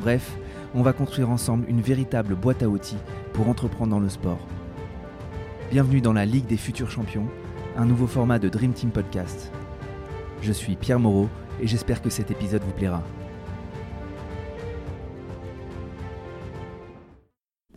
Bref, on va construire ensemble une véritable boîte à outils pour entreprendre dans le sport. Bienvenue dans la Ligue des futurs champions, un nouveau format de Dream Team Podcast. Je suis Pierre Moreau et j'espère que cet épisode vous plaira.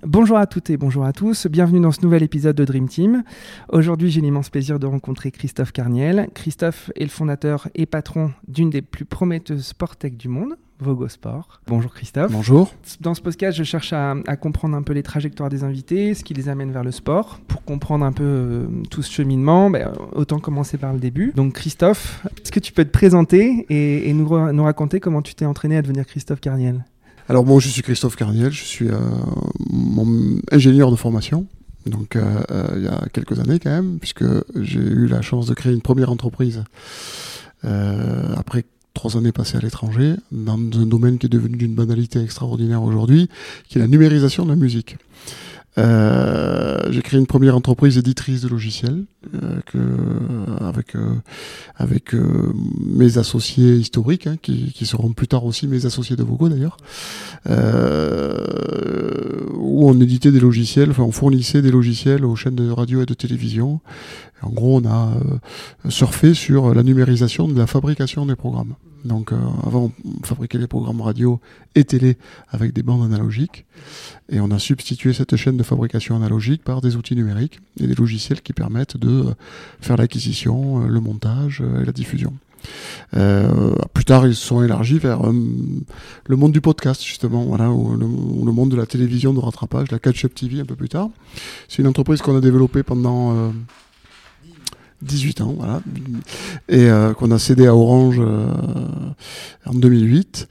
Bonjour à toutes et bonjour à tous, bienvenue dans ce nouvel épisode de Dream Team. Aujourd'hui j'ai l'immense plaisir de rencontrer Christophe Carniel. Christophe est le fondateur et patron d'une des plus prometteuses sport tech du monde, Vogo Sport. Bonjour Christophe. Bonjour. Dans ce podcast, je cherche à, comprendre un peu les trajectoires des invités, ce qui les amène vers le sport. Pour comprendre un peu euh, tout ce cheminement, ben, autant commencer par le début. Donc Christophe, est-ce que tu peux te présenter et, nous, nous raconter comment tu t'es entraîné à devenir Christophe Carniel? Alors bon, je suis Christophe Carniel, je suis euh, mon ingénieur de formation. Donc euh, euh, il y a quelques années quand même, puisque j'ai eu la chance de créer une première entreprise après trois années passées à l'étranger, dans un domaine qui est devenu d'une banalité extraordinaire aujourd'hui, qui est la numérisation de la musique. Euh, j'ai créé une première entreprise éditrice de logiciels euh, que, avec euh, avec euh, mes associés historiques, hein, qui, qui, seront plus tard aussi mes associés de Vogo d'ailleurs, où on éditait des logiciels, enfin on fournissait des logiciels aux chaînes de radio et de télévision. en gros, on a surfé sur la numérisation de la fabrication des programmes. Donc euh, avant, on fabriquait les programmes radio et télé avec des bandes analogiques. Et on a substitué cette chaîne de fabrication analogique par des outils numériques et des logiciels qui permettent de euh, faire l'acquisition, euh, le montage et la diffusion. Euh, plus tard, ils se sont élargis vers le monde du podcast, justement, voilà, ou le, monde de la télévision de rattrapage, la Catch-up TV un peu plus tard. C'est une entreprise qu'on a développée pendant 18 ans, voilà, et euh, qu'on a cédé à Orange euh, en 2008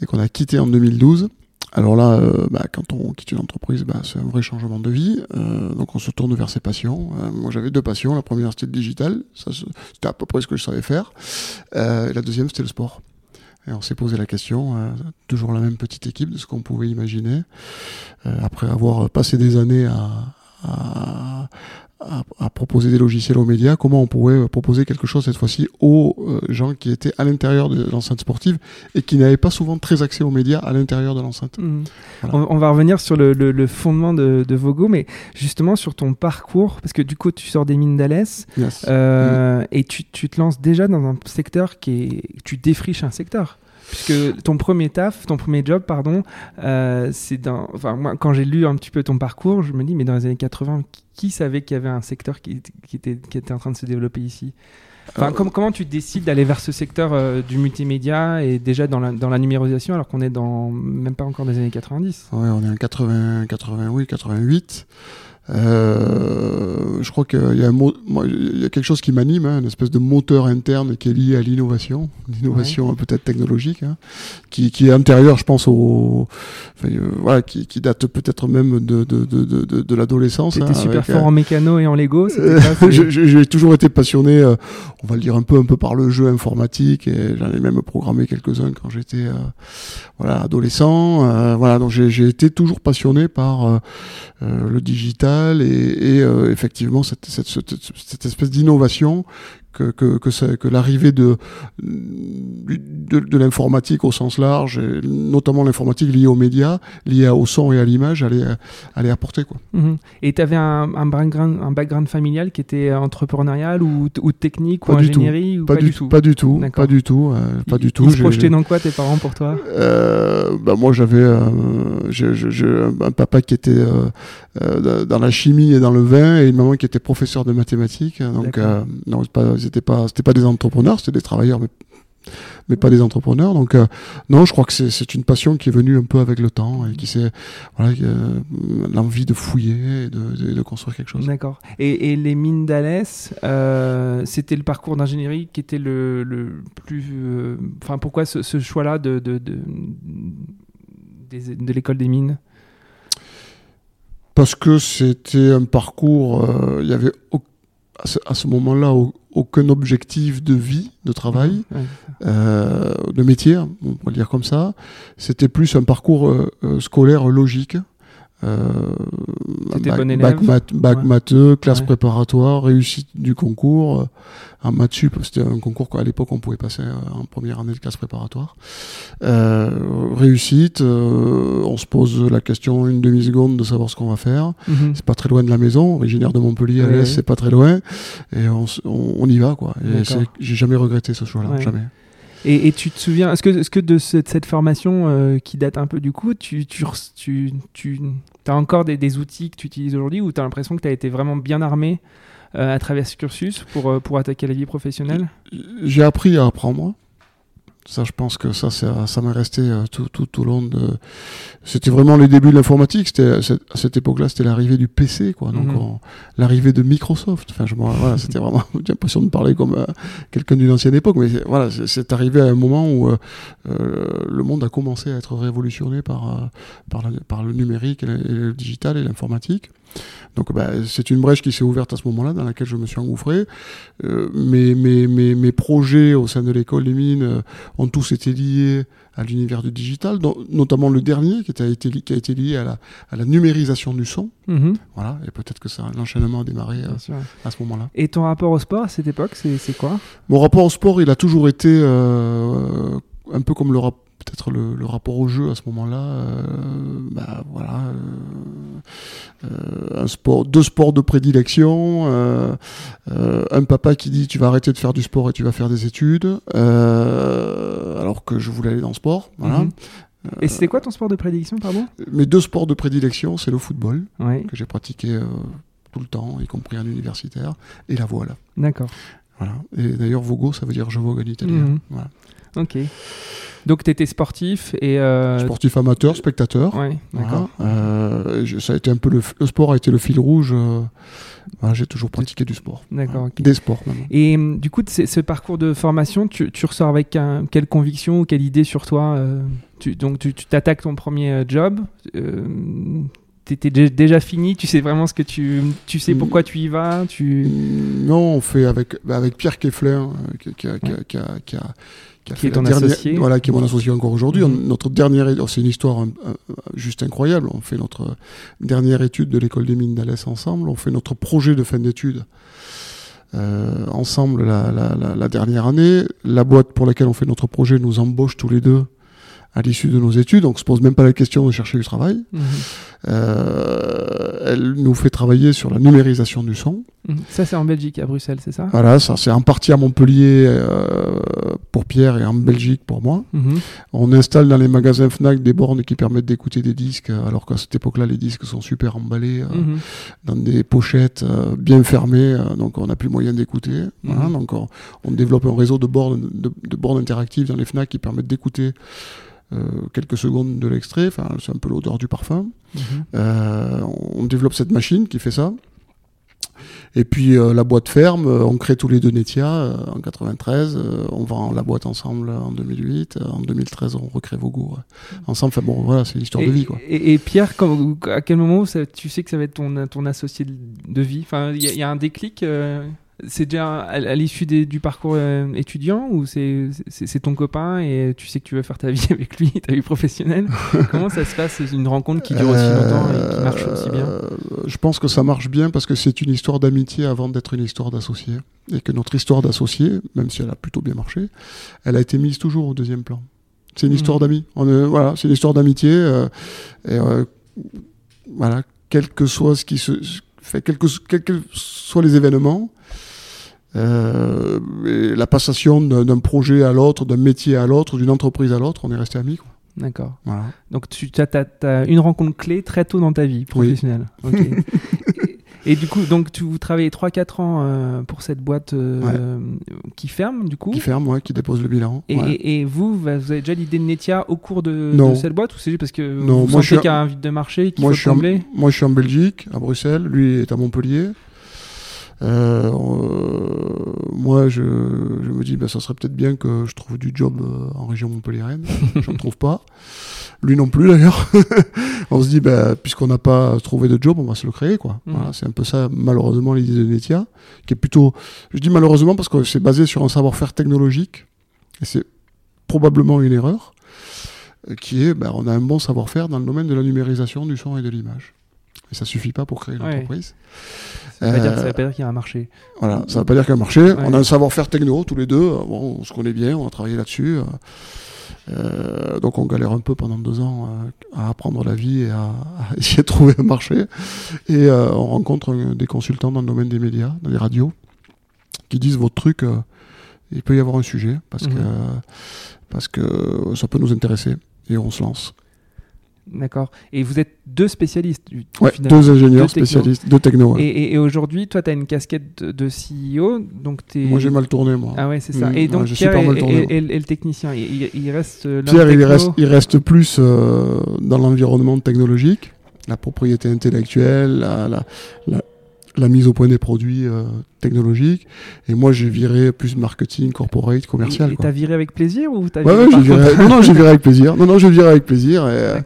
et qu'on a quitté en 2012. Alors là, euh, bah, quand on quitte une entreprise, bah, c'est un vrai changement de vie. donc on se tourne vers ses passions. moi j'avais deux passions. La première c'était le digital, c'était à peu près ce que je savais faire. et la deuxième c'était le sport. Et on s'est posé la question, toujours la même petite équipe de ce qu'on pouvait imaginer. après avoir passé des années à, proposer des logiciels aux médias, comment on pourrait proposer quelque chose cette fois-ci aux euh, gens qui étaient à l'intérieur de l'enceinte sportive et qui n'avaient pas souvent très accès aux médias à l'intérieur de l'enceinte. Mmh. On, va revenir sur le, fondement de, Vogo, mais justement sur ton parcours, parce que du coup tu sors des mines d'Alès euh, mmh. et tu, tu, te lances déjà dans un secteur qui est... Tu défriches un secteur. Puisque ton premier taf, ton premier job, pardon, euh, c'est dans. Enfin, moi, quand j'ai lu un petit peu ton parcours, je me dis, mais dans les années 80, qui, savait qu'il y avait un secteur qui, qui, était, qui était en train de se développer ici? Enfin, euh, comment tu décides d'aller vers ce secteur euh, du multimédia et déjà dans la, dans la numérisation alors qu'on est dans même pas encore des années 90 Oui, on est en 80, 80 oui, 88. Euh, je crois qu'il y, a il y a quelque chose qui m'anime, hein, une espèce de moteur interne qui est lié à l'innovation, l'innovation peut-être technologique, hein, qui, qui, est antérieure, je pense, au, enfin, euh, voilà, qui, qui, date peut-être même de, de, de, de, de l'adolescence. C'était hein, super fort en mécano et en Lego. J'ai toujours été passionné, euh, on va le dire un peu, un peu par le jeu informatique, et j'en ai même programmé quelques-uns quand j'étais, voilà, adolescent. voilà, donc j'ai été toujours passionné par le digital et, euh, effectivement cette, espèce d'innovation que, que, que, que l'arrivée de, de, de l'informatique au sens large, et notamment l'informatique liée aux médias, liée au son et à l'image, allait, allait apporter. Quoi. Mhm. Et tu avais un, un, background, un background familial qui était entrepreneurial ou, ou technique ou ingénierie pas, du, tout Pas du tout. Pas du tout. Euh, pas du tout. Ils se projetaient dans quoi tes parents pour toi? Euh, bah Moi j'avais euh, un papa qui était dans la chimie et dans le vin et une maman qui était professeur de mathématiques. Donc non, pas c'était pas c'était pas des entrepreneurs, c'était des travailleurs, mais mais pas des entrepreneurs. Donc euh, non, je crois que c'est une passion qui est venue un peu avec le temps et qui c'est voilà euh, l'envie de fouiller et de, de, construire quelque chose. D'accord. Et, et, les mines d'Alès, euh, c'était le parcours d'ingénierie qui était le, le plus. Enfin, pourquoi ce, ce choix-là de, de, de l'école des mines? Parce que c'était un parcours, il y avait à ce, moment-là aucun objectif de vie, de travail, euh, de métier, on pourrait le dire comme ça. C'était plus un parcours scolaire logique. Euh, bac, bac, math, bac matheux, classe préparatoire, réussite du concours. Euh, en maths sup, c'était un concours qu'à l'époque on pouvait passer euh, en première année de classe préparatoire. Euh, réussite, euh, on se pose la question une demi-seconde de savoir ce qu'on va faire. Mhm. C'est pas très loin de la maison, originaire de Montpellier, à l'Est, c'est pas très loin. Et on, on, y va, quoi. Et j'ai jamais regretté ce choix-là, jamais. Et, tu te souviens, est-ce que, est -ce que de cette, formation euh, qui date un peu du coup, tu, tu, as encore des, des, outils que tu utilises aujourd'hui ou tu as l'impression que tu as été vraiment bien armé euh, à travers ce cursus pour, euh, pour attaquer la vie professionnelle? J'ai appris à apprendre. Ça, je pense que ça, ça, ça m'est resté euh, tout, tout, tout au long de. C'était vraiment les débuts de l'informatique. C'était à cette époque-là, c'était l'arrivée du PC, quoi. Donc, mhm. l'arrivée de Microsoft. Enfin, je, voilà, c'était vraiment. J'ai l'impression de parler comme euh, quelqu'un d'une ancienne époque, mais voilà, c'est arrivé à un moment où euh, le monde a commencé à être révolutionné par par, par, le numérique, et le digital et l'informatique. Donc bah, c'est une brèche qui s'est ouverte à ce moment-là, dans laquelle je me suis engouffré. Euh, mes, mes, mes, mes, projets au sein de l'école des mines euh, ont tous été liés à l'univers du digital, notamment le dernier qui a été, qui a été lié à la, à la numérisation du son. Mm-hmm. Voilà, et peut-être que ça, l'enchaînement a démarré euh, à ce moment-là. Et ton rapport au sport à cette époque, c'est quoi? Mon rapport au sport, il a toujours été euh, un peu comme le rapport peut-être le, rapport au jeu à ce moment-là, euh, bah, voilà, euh, euh, un sport, deux sports de prédilection, un papa qui dit tu vas arrêter de faire du sport et tu vas faire des études, alors que je voulais aller dans le sport, voilà. Mhm. Et c'était quoi ton sport de prédilection, pardon? Mes deux sports de prédilection, c'est le football, que j'ai pratiqué tout le temps, y compris en universitaire, et la voile. D'accord. Voilà. Et d'ailleurs, vogo, ça veut dire je vogue en italien. Mhm. Voilà. Ok. Donc tu étais sportif et euh, sportif amateur, spectateur. Ouais, d'accord. Euh, ça a été un peu le, sport a été le fil rouge. Euh, j'ai toujours pratiqué du sport. D'accord. Des sports. Et du coup, ce parcours de formation, tu, tu ressors avec quelle conviction ou quelle idée sur toi tu, Donc tu t'attaques ton premier job t'étais déjà fini, tu sais vraiment ce que tu, tu sais pourquoi tu y vas, tu. Non, on fait avec bah, avec Pierre Keffler qui, a, qui, a, qui, a, qui, est ton associé. Voilà, qui est mon associé encore aujourd'hui. Mm-hmm. Notre dernière, c'est une histoire juste incroyable. On fait notre dernière étude de l'école des mines d'Alès ensemble. On fait notre projet de fin d'études. Euh, ensemble la, la, la, la, dernière année. La boîte pour laquelle on fait notre projet nous embauche tous les deux à l'issue de nos études, donc on se pose même pas la question de chercher du travail. Mhm. Euh, elle nous fait travailler sur la numérisation du son. Mhm. Ça c'est en Belgique, à Bruxelles, c'est ça? Voilà, ça c'est en partie à Montpellier euh, pour Pierre et en Belgique pour moi. Mhm. On installe dans les magasins Fnac des bornes qui permettent d'écouter des disques, alors qu'à cette époque-là les disques sont super emballés euh, dans des pochettes bien fermées, donc on n'a plus moyen d'écouter. Voilà, donc on, développe un réseau de bornes, de, de bornes interactives dans les Fnac qui permettent d'écouter euh, quelques secondes de l'extrait, enfin, c'est un peu l'odeur du parfum. Mhm. Euh, on développe cette machine qui fait ça. Et puis euh, la boîte ferme, on crée tous les deux Netia en 93, on vend la boîte ensemble en 2008, en 2013 on recrée Vogo mhm. ensemble. Enfin bon, voilà, c'est l'histoire de vie quoi. Et, Pierre, à quel moment tu sais que ça va être ton, ton associé de vie? Enfin, il y, a un déclic c'est déjà à, l'issue du parcours euh, étudiant ou c'est ton copain et tu sais que tu veux faire ta vie avec lui, ta vie professionnelle? Comment ça se passe une rencontre qui dure aussi longtemps et qui marche aussi bien? euh, Je pense que ça marche bien parce que c'est une histoire d'amitié avant d'être une histoire d'associé. Et que notre histoire d'associé, même si elle a plutôt bien marché, elle a été mise toujours au deuxième plan. C'est une mmh. histoire d'amis. Voilà, c'est une histoire d'amitié. Euh, et voilà, quel que soit ce qui se fait, quels que, quel que soient les événements, euh, la passation d'un projet à l'autre, d'un métier à l'autre, d'une entreprise à l'autre, on est resté amis. D'accord. Donc tu as, une rencontre clé très tôt dans ta vie professionnelle. et, du coup, donc tu vous travaillez 3-4 ans euh, pour cette boîte euh, qui ferme, du coup Qui ferme, ouais, qui dépose le bilan. Et, vous, vous avez déjà l'idée de Netia au cours de, cette boîte ou c'est juste parce que vous sentez qu'il y a un vide de marché qui moi, faut je moi, je suis en Belgique, à Bruxelles. Lui est à Montpellier. Euh, euh, moi, je, je, me dis, ben, ça serait peut-être bien que je trouve du job euh, en région Montpellier-Rennes. je ne trouve pas. Lui non plus, d'ailleurs. on se dit, ben, puisqu'on n'a pas trouvé de job, on va se le créer. quoi. Voilà, c'est un peu ça, malheureusement, l'idée de Netia, qui est plutôt... Je dis malheureusement parce que c'est basé sur un savoir-faire technologique. Et c'est probablement une erreur, qui est, ben, on a un bon savoir-faire dans le domaine de la numérisation du son et de l'image. Et ça suffit pas pour créer une Ouais. entreprise. Ça veut pas dire- Euh, veut pas dire qu'il y a un marché. Voilà, ça veut pas dire qu'il y a un marché. Ouais. On a un savoir-faire techno, tous les deux. Bon, on se connaît bien, on a travaillé là-dessus. Euh, donc on galère un peu pendant deux ans euh, à apprendre la vie et à, à essayer de trouver un marché. Et on rencontre des consultants dans le domaine des médias, dans les radios, qui disent votre truc, il peut y avoir un sujet parce Mhm. que parce que ça peut nous intéresser et on se lance. D'accord. Et vous êtes deux spécialistes du Ouais, deux ingénieurs Deux spécialistes, deux techno. ouais. Et, et- et aujourd'hui, toi, tu as une casquette de, de CEO, donc t'es... Moi j'ai mal tourné moi. Ah ouais, c'est ça. Mm, et donc ouais, Pierre tourné, est le technicien. Il, il- il reste euh, Pierre, il techno. reste, il reste plus euh, dans l'environnement technologique, la propriété intellectuelle, la, la, la, la mise au point des produits euh, technologiques. Et moi, j'ai viré plus marketing, corporate, commercial. Et- t'as viré avec plaisir ou t'as Ouais, viré viré, non, non, j'ai viré avec plaisir. Non, non, j'ai viré avec plaisir. Et, euh,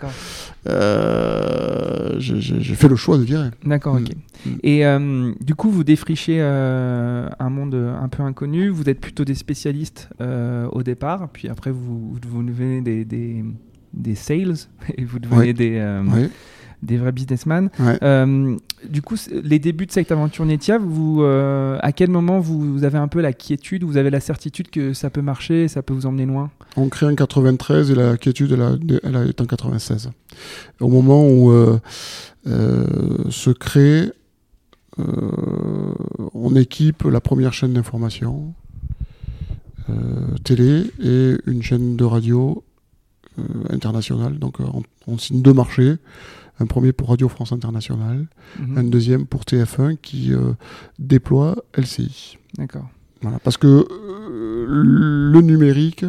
euh, j'ai fait le choix de virer. D'accord, ok. Mm. Et euh, du coup, vous défrichez un monde un peu inconnu. Vous êtes plutôt des spécialistes au départ, puis après vous, vous devenez des, des, des sales et vous devenez des, des vrais businessmen. ouais. Euh, du coup, les débuts de cette aventure Netia, vous, euh, à quel moment vous, vous avez un peu la quiétude, vous avez la certitude que ça peut marcher, ça peut vous emmener loin? On crée en 93 et la quiétude, elle, été en 96. Au moment où euh, se crée, on équipe la première chaîne d'information télé et une chaîne de radio internationale. Donc on, on signe deux marchés. Un premier pour Radio France Internationale, Mhm. un deuxième pour TF1 qui euh, déploie LCI. D'accord. Voilà, parce que euh, le numérique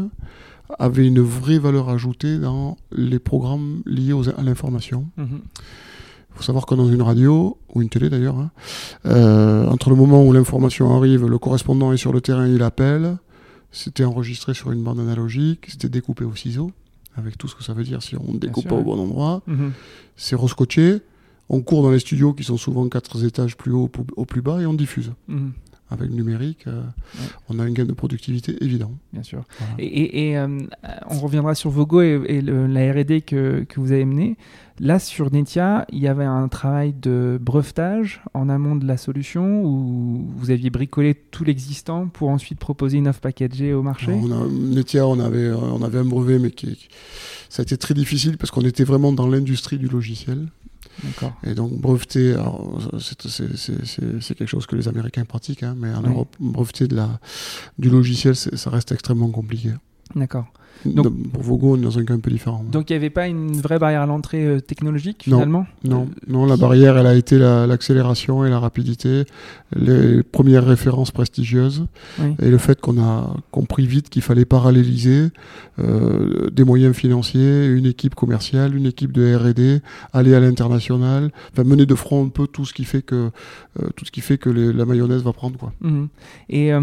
avait une vraie valeur ajoutée dans les programmes liés aux- à l'information. Mhm. Il faut savoir que dans une radio, ou une télé d'ailleurs, hein, euh, entre le moment où l'information arrive, le correspondant est sur le terrain, il appelle, c'était enregistré sur une bande analogique, c'était découpé au ciseau, avec tout ce que ça veut dire si on ne découpe sûr, pas au bon endroit, Mhm. c'est rescotché, on court dans les studios qui sont souvent quatre étages plus haut au plus bas et on diffuse. Mhm. Avec le numérique, euh, on a un gain de productivité évident. Bien sûr. Voilà. Et, et- et, euh, on reviendra sur Vogo et, et le- la R&D que, que vous avez menée. Là, sur Netia, il y avait un travail de brevetage en amont de la solution où vous aviez bricolé tout l'existant pour ensuite proposer une offre packagée au marché. On a, Netia, on avait, euh, on avait un brevet, mais qui- ça a été très difficile parce qu'on était vraiment dans l'industrie du logiciel. Et donc, breveter, c'est- quelque chose que les Américains pratiquent, hein, mais en Oui. Europe, breveter de la, du logiciel, ça reste extrêmement compliqué. D'accord. Donc- pour Vogo, on est dans un cas un peu différent. Donc il n'y avait pas une vraie barrière à l'entrée euh, technologique Non. finalement Non, Euh, non, la barrière, elle a été la- l'accélération et la rapidité, les premières références prestigieuses, Oui. et le fait qu'on a compris vite qu'il fallait paralléliser euh, des moyens financiers, une équipe commerciale, une équipe de R&D, aller à l'international, enfin mener de front un peu tout ce qui fait que euh, tout ce qui fait que les- la mayonnaise va prendre quoi. Mhm. Et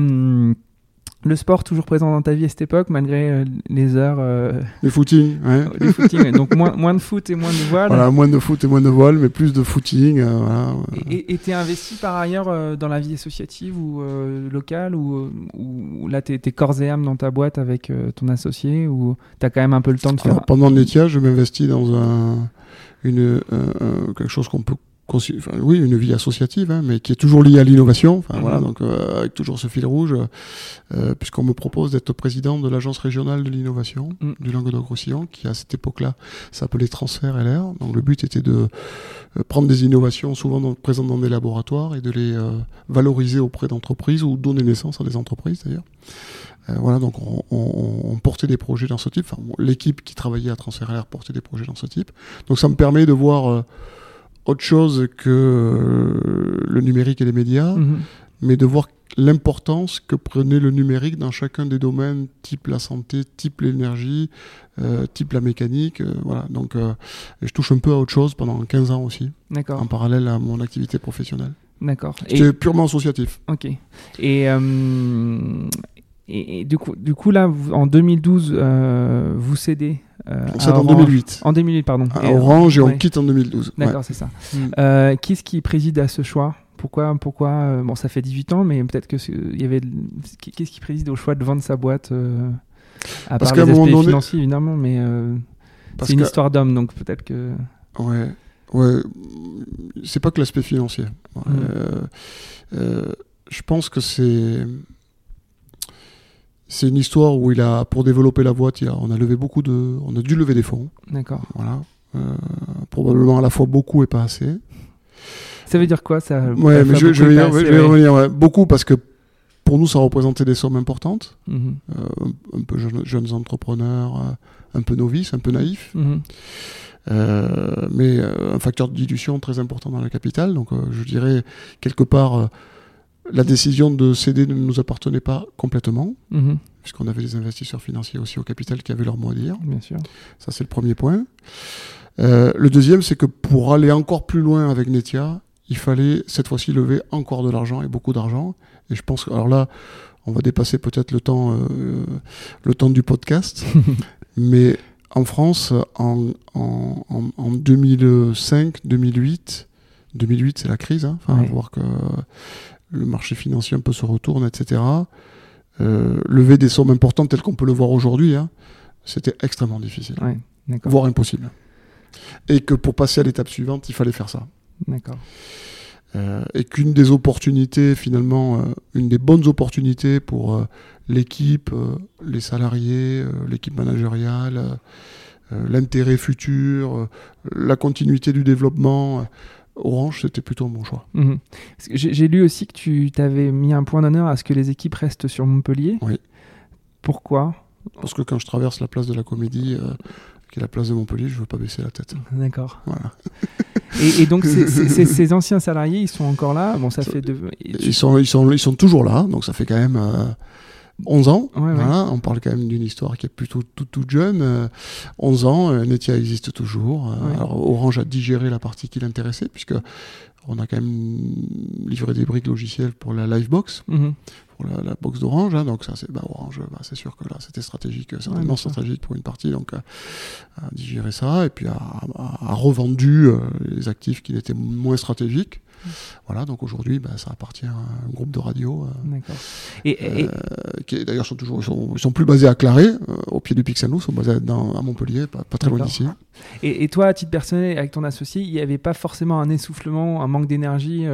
le sport toujours présent dans ta vie à cette époque malgré euh, les heures euh, Les footings, ouais. du footing. Donc moins, moins de foot et moins de voile. Voilà, moins de foot et moins de voile, mais plus de footing. euh, voilà. Et t'es investi par ailleurs euh, dans la vie associative ou euh, locale ou, ou là t'es corps et âme dans ta boîte avec ton associé ou t'as quand même un peu le temps de faire Alors, pendant Netia, je m'investis dans un, une, quelque chose qu'on peut enfin, oui, une vie associative, hein, mais qui est toujours liée à l'innovation. Enfin, Mhm. voilà, donc euh, avec toujours ce fil rouge, euh, puisqu'on me propose d'être président de l'agence régionale de l'innovation Mhm. du Languedoc-Roussillon, qui à cette époque-là s'appelait Transfert LR. Donc le but était de euh, prendre des innovations souvent dans- présentes dans des laboratoires et de les euh, valoriser auprès d'entreprises ou donner naissance à des entreprises d'ailleurs. Euh, voilà, donc on, on- on portait des projets dans ce type. Enfin, bon, l'équipe qui travaillait à Transfert LR portait des projets dans ce type. Donc ça me permet de voir euh, autre chose que euh, le numérique et les médias, Mhm. mais de voir l'importance que prenait le numérique dans chacun des domaines, type la santé, type l'énergie, euh, type la mécanique. euh, voilà. Donc euh, je touche un peu à autre chose pendant 15 ans aussi, D'accord. en parallèle à mon activité professionnelle. D'accord. C'était purement associatif. Ok. Et, et, du, coup, du coup, là, vous- en 2012, euh, vous cédez. euh, cède en Orange. 2008. En 2008, pardon. À Et, euh, Orange et on ouais. quitte en 2012. Ouais. D'accord, c'est ça. Mm. Euh, qui est-ce qui préside à ce choix? Pourquoi, pourquoi euh, Bon, ça fait 18 ans, mais peut-être que il y avait. Qu'est-ce qui préside au choix de vendre sa boîte euh, À Parce part qu'à les un moment aspects donné- financiers, évidemment, mais euh, c'est une histoire d'homme, donc peut-être que. Ouais, ouais. C'est pas que l'aspect financier. Mm. Euh, euh, je pense que c'est c'est une histoire où il a pour développer la boîte, il a- on a levé beaucoup de, on a dû lever des fonds. D'accord. Voilà, Euh, probablement à la fois beaucoup et pas assez. Ça veut dire quoi ça Ouais, la mais je, vais, je revenir. ouais. Beaucoup parce que pour nous, ça représentait des sommes importantes. Mhm. Euh, un, peu jeunes, jeunes entrepreneurs, euh, un peu novices, un peu naïfs. Mhm. Euh, mais un facteur de dilution très important dans le capital. Donc je dirais quelque part la décision de céder ne nous appartenait pas complètement, Mhm. puisqu'on avait des investisseurs financiers aussi au capital qui avaient leur mot à dire. Bien sûr. Ça c'est le premier point. Euh, le deuxième, c'est que pour aller encore plus loin avec Netia, il fallait cette fois-ci lever encore de l'argent et beaucoup d'argent. Et je pense que alors là, on va dépasser peut-être le temps, euh, le temps du podcast, mais en France, en, en, en, en 2005, 2008, 2008 c'est la crise, hein, enfin, voir que le marché financier un peu se retourne, etc. Euh, lever des sommes importantes telles qu'on peut le voir aujourd'hui, hein, c'était extrêmement difficile, Ouais. Voire impossible. Et que pour passer à l'étape suivante, il fallait faire ça. D'accord. Euh, et qu'une des opportunités, finalement, euh, une des bonnes opportunités pour l'équipe, les salariés, l'équipe managériale, l'intérêt futur, la continuité du développement, Orange, c'était plutôt bon choix. Mhm. J'ai lu aussi que tu t'avais mis un point d'honneur à ce que les équipes restent sur Montpellier. Oui. Pourquoi? Parce que quand je traverse la place de la Comédie, euh, qui est la place de Montpellier, je veux pas baisser la tête. D'accord. Voilà. Et, et donc ces, anciens salariés, ils sont encore là? Bon, ça Ça- fait de. Ils sont, ils, sont, ils sont toujours là, donc ça fait quand même euh, 11 ans. Ouais, ouais. Voilà, on parle quand même d'une histoire qui est plutôt toute, toute jeune. euh, 11 ans, euh, Netia existe toujours. euh, Ouais. Alors Orange a digéré la partie qui l'intéressait, puisque on a quand même livré des briques logicielles pour la Livebox, Mhm. pour la, la box d'Orange. hein, donc ça, c'est bah, Orange, bah, c'est sûr que là, c'était stratégique, euh, certainement stratégique pour une partie. Donc a digéré ça, et puis a, a- a revendu les actifs qui étaient moins stratégiques. Voilà, donc aujourd'hui, bah, ça appartient à un groupe de radio. euh, D'accord. Et, et- euh, qui est- d'ailleurs sont toujours ils sont, sont plus basés à Claré, euh, au pied du Pixelou, ils sont basés dans, à Montpellier, pas, pas très loin d'ici. et- et toi, à titre personnel, avec ton associé, il n'y avait pas forcément un essoufflement, un manque d'énergie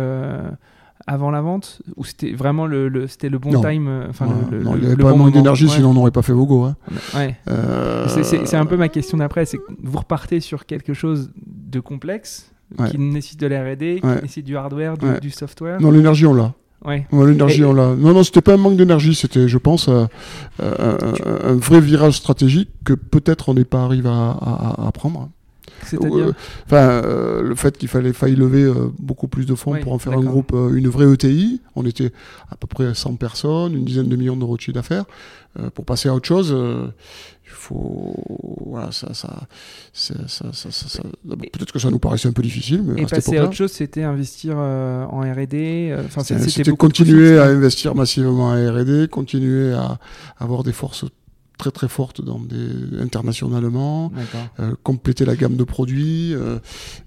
avant la vente? Ou c'était vraiment le, le- c'était le bon Non. time enfin, Voilà. le, le- Non, il n'y avait pas bon manque d'énergie, Ouais. sinon on n'aurait pas fait Vogo. Hein. Ouais. Euh, c'est un peu ma question d'après, c'est que vous repartez sur quelque chose de complexe, Ouais. qui nécessite de la R&D, qui nécessite du hardware, du, software. Non, l'énergie, on l'a. Ouais. Ouais, l'énergie, Et- on l'a. Non, non, c'était pas un manque d'énergie, c'était, je pense, euh, euh, un, un vrai virage stratégique que peut-être on n'est pas arrivé à, à- à prendre. C'est-à-dire Euh, Enfin, euh, le fait qu'il fallait failli lever euh, beaucoup plus de fonds pour en faire un groupe, euh, une vraie ETI. On était à peu près 100 personnes, une dizaine de millions d'euros de chiffre d'affaires. Euh, pour passer à autre chose, euh, il faut. Voilà, ça. ça, ça, ça, ça- ça- ça- d'abord, Peut-être que ça nous paraissait un peu difficile, mais Et à passer à autre chose, c'était investir euh, en R&D. euh, Enfin, Euh, c'était continuer à investir massivement en R&D, continuer à avoir des forces très très fortes dans des internationalement, euh, compléter la gamme de produits, euh,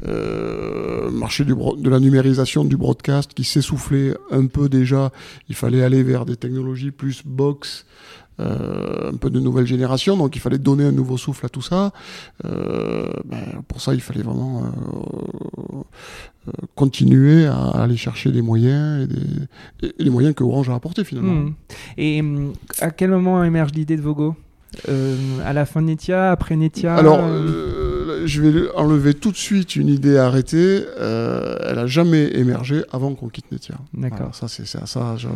euh, marché du de la numérisation du broadcast qui s'essoufflait un peu déjà. Il fallait aller vers des technologies plus box. Euh, un peu de nouvelle génération, donc il fallait donner un nouveau souffle à tout ça. Euh, ben, pour ça, il fallait vraiment euh, continuer à aller chercher des moyens et, des, et les moyens que Orange a apportés finalement. Hmm. Et hum, à quel moment émerge l'idée de Vogo? Euh, À la fin de Netia, après Netia? Alors, euh, euh, je vais enlever tout de suite une idée arrêtée. Euh, elle a jamais émergé avant qu'on quitte Netia. D'accord. Ça, c'est à ça, je,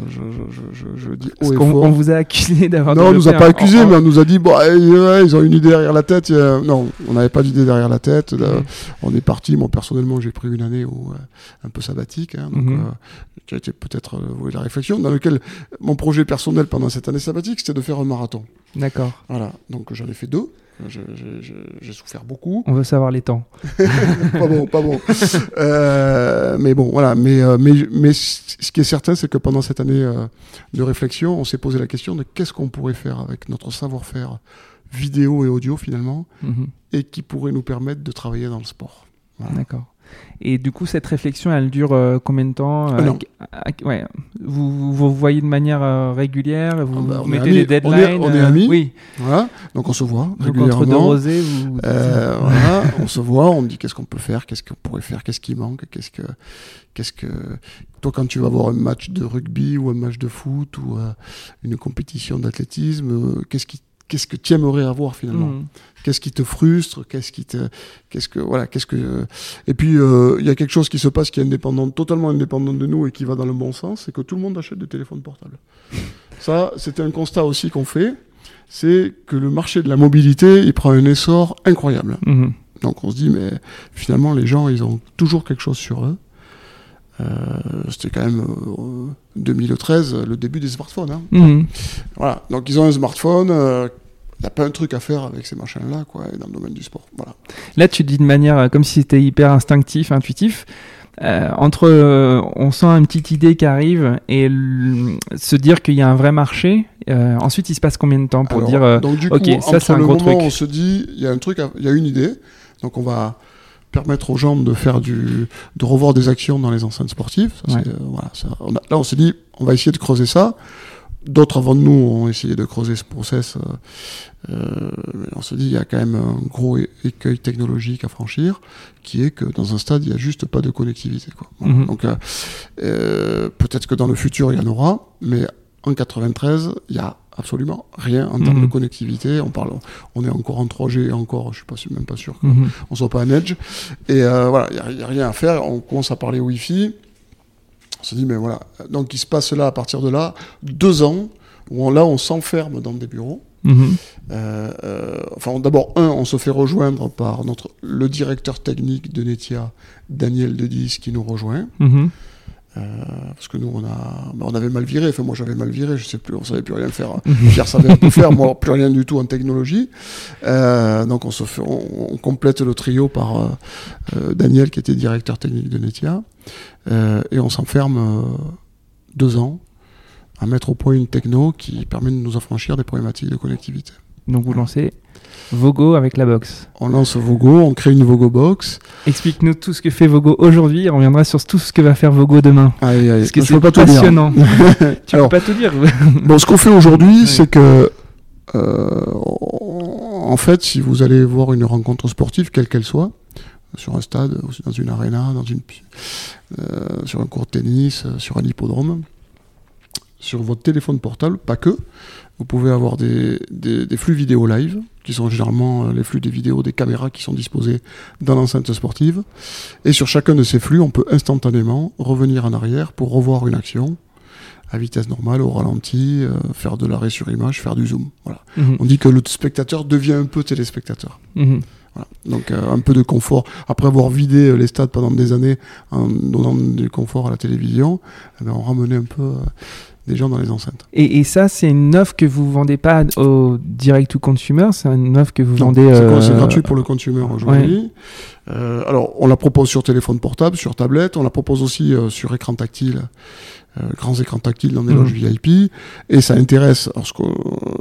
je, dis haut et qu'on fort. on vous a accusé d'avoir. Non, on nous a pas accusé, en- mais on nous a dit, bon, eh, ouais, ils ont une idée derrière la tête. Euh, non, on n'avait pas d'idée derrière la tête. Là. On est parti. Moi, personnellement, j'ai pris une année où, euh, un peu sabbatique, hein, donc, euh, qui a été peut-être la réflexion, dans lequel mon projet personnel pendant cette année sabbatique, c'était de faire un marathon. D'accord. Voilà, donc j'en ai fait deux. J'ai souffert beaucoup. On veut savoir les temps. pas bon, pas bon. Euh, mais bon, voilà. Mais, euh, mais, mais ce qui est certain, c'est que pendant cette année euh, de réflexion, on s'est posé la question de qu'est-ce qu'on pourrait faire avec notre savoir-faire vidéo et audio finalement, mhm. et qui pourrait nous permettre de travailler dans le sport. D'accord. Et du coup, cette réflexion, elle dure euh, combien de temps euh, ouais. vous, vous voyez de manière euh, régulière Vous, ah bah, mettez des deadlines On est, amis. Oui. Voilà. Donc on se voit Donc régulièrement. Entre deux rosés, vous... voilà. on se voit, on me dit qu'est-ce qu'on peut faire, qu'est-ce qu'on pourrait faire, qu'est-ce qui manque, qu'est-ce que, qu'est-ce que. Toi, quand tu vas voir un match de rugby ou un match de foot ou une compétition d'athlétisme, qu'est-ce qui qu'est-ce que tu aimerais avoir finalement mmh. Qu'est-ce qui te frustre Qu'est-ce qui te, qu'est-ce que voilà, qu'est-ce que Et puis euh, il y a quelque chose qui se passe qui est indépendant, totalement indépendant de nous et qui va dans le bon sens, c'est que tout le monde achète des téléphones portables. Ça, c'était un constat aussi qu'on fait, c'est que le marché de la mobilité, il prend un essor incroyable. Mmh. Donc on se dit mais finalement les gens, ils ont toujours quelque chose sur eux. Euh, c'était quand même 2013, euh, le début des smartphones. Hein. Mmh. Voilà, donc ils ont un smartphone n'y a pas un truc à faire avec ces machins-là, quoi, dans le domaine du sport. Voilà. Là, tu dis de manière euh, comme si c'était hyper instinctif, intuitif. Euh, entre euh, on sent une petite idée qui arrive et se dire qu'il y a un vrai marché, ensuite il se passe combien de temps pour dire donc, du coup, ok ça c'est un gros truc. On se dit il y a un truc, il y a une idée, donc on va permettre aux gens de faire du, de revoir des actions dans les enceintes sportives. voilà, là on s'est dit on va essayer de creuser ça. D'autres avant de nous ont essayé de creuser ce process. Euh, euh on se dit il y a quand même un gros écueil technologique à franchir, qui est que dans un stade il n'y a juste pas de connectivité. Quoi. Mhm. Donc euh, euh, peut-être que dans le futur il y en aura, mais en 93 il y a absolument rien en termes de mhm. connectivité. On parle, on est encore en 3G, encore, je suis pas même pas sûr qu'on ne soit pas en Edge. Et voilà, il n'y a, a, rien à faire. On commence à parler Wi-Fi. On se dit, mais voilà. Donc il se passe là, à partir de là, deux ans, où on, là, on s'enferme dans des bureaux. Mhm. Euh, euh, enfin, d'abord, un, on se fait rejoindre par notre, le directeur technique de Netia, Daniel Dedis, qui nous rejoint. Mhm. Euh, parce que nous, on, a, bah, on avait mal viré. Enfin, moi, j'avais mal viré. Je sais plus, on savait plus rien faire. Mhm. Pierre savait tout faire, moi, plus rien du tout en technologie. donc, on, se fait, on, complète le trio par Daniel, qui était directeur technique de Netia. Euh, et on s'enferme euh, deux ans à mettre au point une techno qui permet de nous affranchir des problématiques de connectivité. Donc vous lancez Vogo avec la box. On lance Vogo, on crée une Vogo box. Explique-nous tout ce que fait Vogo aujourd'hui. On reviendra sur tout ce que va faire Vogo demain. Aïe, aïe. Parce que c'est passionnant. tu ne peux pas tout dire. bon, ce qu'on fait aujourd'hui, c'est que euh, en fait, si vous allez voir une rencontre sportive, quelle qu'elle soit, sur un stade, dans une arena, dans une, euh, sur un court de tennis, euh, sur un hippodrome. Sur votre téléphone portable, pas que, vous pouvez avoir des, des, flux vidéo live, qui sont généralement euh, les flux des vidéos des caméras qui sont disposées dans l'enceinte sportive. Et sur chacun de ces flux, on peut instantanément revenir en arrière pour revoir une action à vitesse normale, au ralenti, faire de l'arrêt sur image, faire du zoom. Voilà. Mhm. On dit que le spectateur devient un peu téléspectateur. Mhm. Donc euh, un peu de confort. Après avoir vidé euh, les stades pendant des années en donnant du confort à la télévision, eh ben, on ramenait un peu euh, des gens dans les enceintes. Et, et ça, c'est une offre que vous vendez pas au direct to consumer, c'est une offre que vous vendez. C'est gratuit pour le consumer aujourd'hui. alors, on la propose sur téléphone portable, sur tablette, on la propose aussi sur écran tactile. Euh, grands écrans tactiles dans des loges mmh. VIP, et ça intéresse,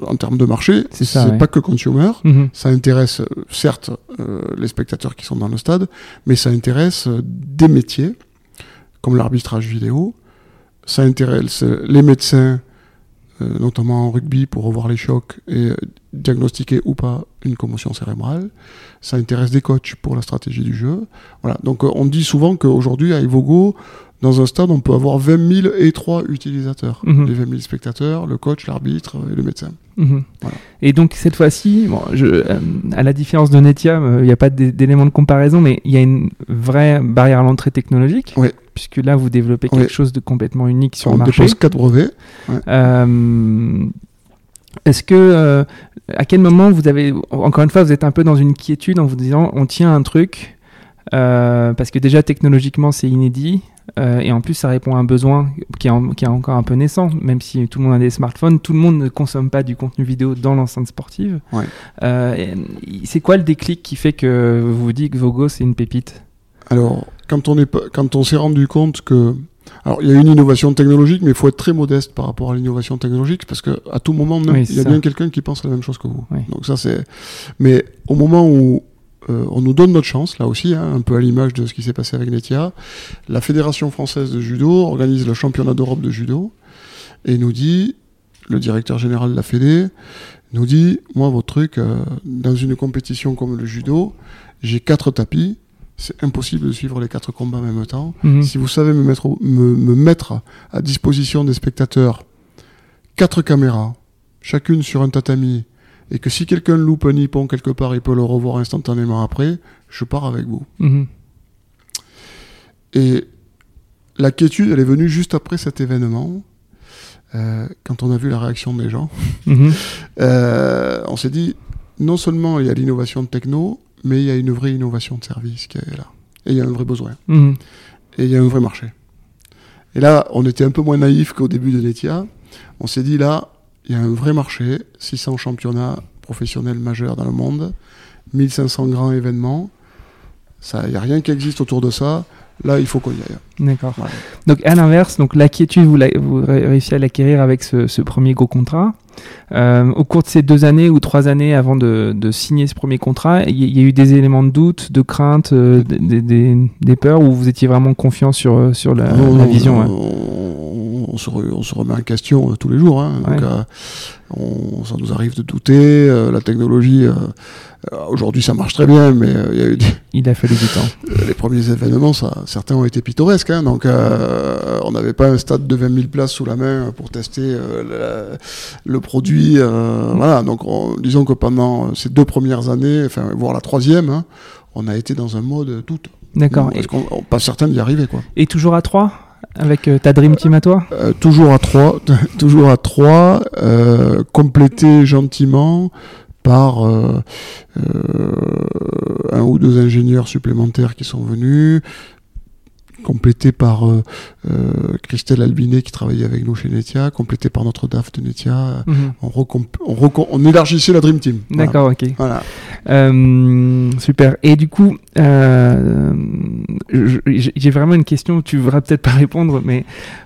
en termes de marché, c'est pas que consumer, mmh. ça intéresse euh, certes euh, les spectateurs qui sont dans le stade, mais ça intéresse des métiers, comme l'arbitrage vidéo, ça intéresse les médecins, notamment en rugby, pour revoir les chocs et diagnostiquer ou pas une commotion cérébrale. Ça intéresse des coachs pour la stratégie du jeu. Voilà. Donc on dit souvent qu'aujourd'hui à Evogo, dans un stade, on peut avoir 20 000 et 3 utilisateurs. Mhm. Les 20 000 spectateurs, le coach, l'arbitre et le médecin. Mhm. Et donc, cette fois-ci, bon, euh, à la différence de Netia, il euh, n'y a pas d'élément de comparaison, mais il y a une vraie barrière à l'entrée technologique. Puisque là, vous développez quelque chose de complètement unique sur le marché. On dépose 4 brevets. Euh, est-ce que, à quel moment vous avez, encore une fois, vous êtes un peu dans une quiétude en vous disant, on tient un truc, Euh, parce que déjà technologiquement c'est inédit euh, et en plus ça répond à un besoin qui est, qui est, encore un peu naissant même si tout le monde a des smartphones tout le monde ne consomme pas du contenu vidéo dans l'enceinte sportive Ouais. Euh, c'est quoi le déclic qui fait que vous vous dites que Vogo c'est une pépite? Alors, quand on est pas- quand on s'est rendu compte que alors il y a une innovation technologique, mais il faut être très modeste par rapport à l'innovation technologique parce que à tout moment, il y a ça. bien quelqu'un qui pense la même chose que vous. Oui. Donc ça c'est. Mais au moment où euh, on nous donne notre chance, là aussi, hein, un peu à l'image de ce qui s'est passé avec Netia, la Fédération française de judo organise le championnat d'Europe de judo et nous dit, le directeur général de la Fédé nous dit, moi votre truc, euh, dans une compétition comme le judo, j'ai quatre tapis, c'est impossible de suivre les quatre combats en même temps. Mhm. Si vous savez me mettre, me mettre à disposition des spectateurs quatre caméras, chacune sur un tatami, et que si quelqu'un loupe un nippon quelque part, il peut le revoir instantanément après, je pars avec vous. Mhm. Et la quiétude, elle est venue juste après cet événement, euh, quand on a vu la réaction des gens. Mhm. Euh, on s'est dit, non seulement il y a l'innovation de techno, mais il y a une vraie innovation de service qui est là. Et il y a un vrai besoin. Mhm. et il y a un vrai marché. Et là, on était un peu moins naïf qu'au début de Netia. On s'est dit là, il y a un vrai marché, 600 championnats professionnels majeurs dans le monde, 1500 grands événements. Ça, il n'y a rien qui existe autour de ça. Là, il faut qu'on y aille. D'accord. Donc à l'inverse, donc vous, vous ré- réussissez à l'acquérir avec ce, ce premier gros contrat. Euh, au cours de ces deux années ou trois années avant de, de signer ce premier contrat, il y, a eu des éléments de doute, de crainte, euh, des, des- des- des peurs, où vous étiez vraiment confiant sur, euh, sur la, Non, la non, vision. on, ouais. On se re- on se remet en question euh, tous les jours. hein. Donc, Ouais. euh, on- ça nous arrive de douter. euh, la technologie, aujourd'hui, ça marche très bien, mais il y a eu des- Il a fallu du temps. Les premiers événements, ça, certains ont été pittoresques. hein, donc, on n'avait pas un stade de 20 000 places sous la main pour tester la- le produit. voilà. Donc, on- disons que pendant ces deux premières années, enfin, voire la troisième, hein, on a été dans un mode tout. D'accord. Parce qu'on on- pas certain d'y arriver, quoi. et toujours à trois? Avec euh, ta Dream Team à toi? Euh, toujours à trois, toujours à trois, euh, complété gentiment par euh, un ou deux ingénieurs supplémentaires qui sont venus, complété par Christelle Albinet qui travaillait avec nous chez Netia, complété par notre DAF de Netia. Mhm. On, élargissait la Dream Team. Voilà. D'accord, ok. Voilà. Euh, super. Et du coup, euh, j'ai vraiment une question. Tu voudras peut-être pas répondre, mais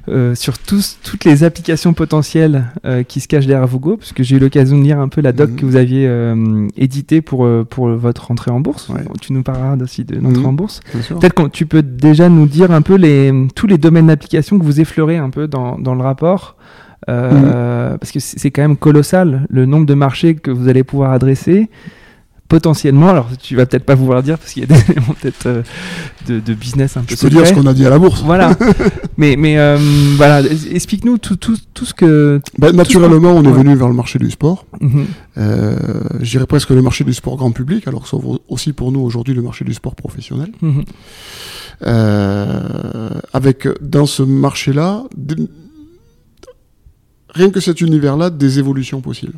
euh, sur tous, toutes les applications potentielles euh, qui se cachent derrière Vogo, parce que j'ai eu l'occasion de lire un peu la doc Mhm. que vous aviez euh, éditée pour euh, pour votre entrée en bourse. Ouais. Tu nous parleras aussi de l'entrée Mhm. en bourse. Peut-être que tu peux déjà nous dire un peu les tous les domaines d'application que vous effleurez un peu dans dans le rapport. Euh, Parce que c'est quand même colossal le nombre de marchés que vous allez pouvoir adresser potentiellement. Alors tu vas peut-être pas pouvoir dire parce qu'il y a des éléments peut-être euh, de, de business un peu Je peux dire ce qu'on a dit à la bourse. Voilà. mais mais euh, voilà, explique-nous tout, tout, tout ce que. Ben, naturellement, on est Ouais. venu vers le marché du sport. Euh, je dirais presque le marché du sport grand public, alors que c'est aussi pour nous aujourd'hui le marché du sport professionnel. Mhm. Euh, avec dans ce marché-là, rien que cet univers-là, des évolutions possibles.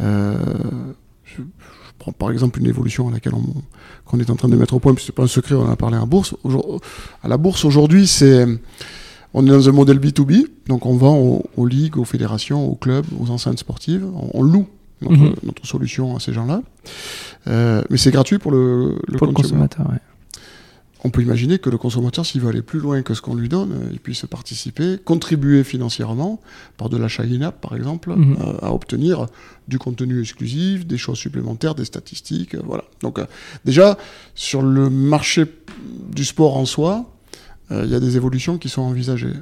Euh, je, je prends par exemple une évolution à laquelle on qu'on est en train de mettre au point, puis c'est pas un secret, on en a parlé en bourse. Aujourd- À la bourse aujourd'hui, c'est on est dans un modèle B2B, donc on vend aux, aux ligues, aux fédérations, aux clubs, aux enceintes sportives, on, on loue notre, Mhm. notre solution à ces gens-là. Euh, mais c'est gratuit pour le, le Pour le consumer consommateur, ouais. On peut imaginer que le consommateur, s'il veut aller plus loin que ce qu'on lui donne, euh, il puisse participer, contribuer financièrement, par de l'achat in-app par exemple, Mhm. euh, à obtenir du contenu exclusif, des choses supplémentaires, des statistiques, euh, voilà. Donc euh, déjà, sur le marché du sport en soi, euh, il y a des évolutions qui sont envisagées.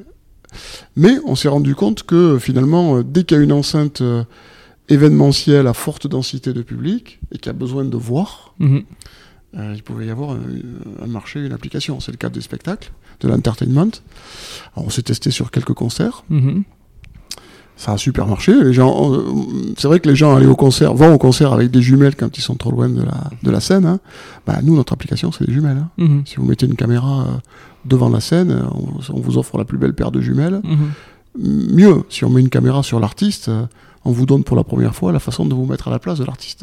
Mais on s'est rendu compte que finalement, dès qu'il y a une enceinte événementielle à forte densité de public et qui a besoin de voir, Mhm. Euh, il pouvait y avoir un, un marché, une application. C'est le cas des spectacles, de l'entertainment. On s'est testé sur quelques concerts. Mhm. Ça a super marché. Les gens, euh, c'est vrai que les gens allaient au concert, vont au concert avec des jumelles quand ils sont trop loin de la, de la scène. hein. Bah, nous, notre application, c'est des jumelles. hein. Mhm. Si vous mettez une caméra euh, devant la scène, euh, on, on vous offre la plus belle paire de jumelles. Mhm. Mieux, si on met une caméra sur l'artiste, euh, on vous donne pour la première fois la façon de vous mettre à la place de l'artiste.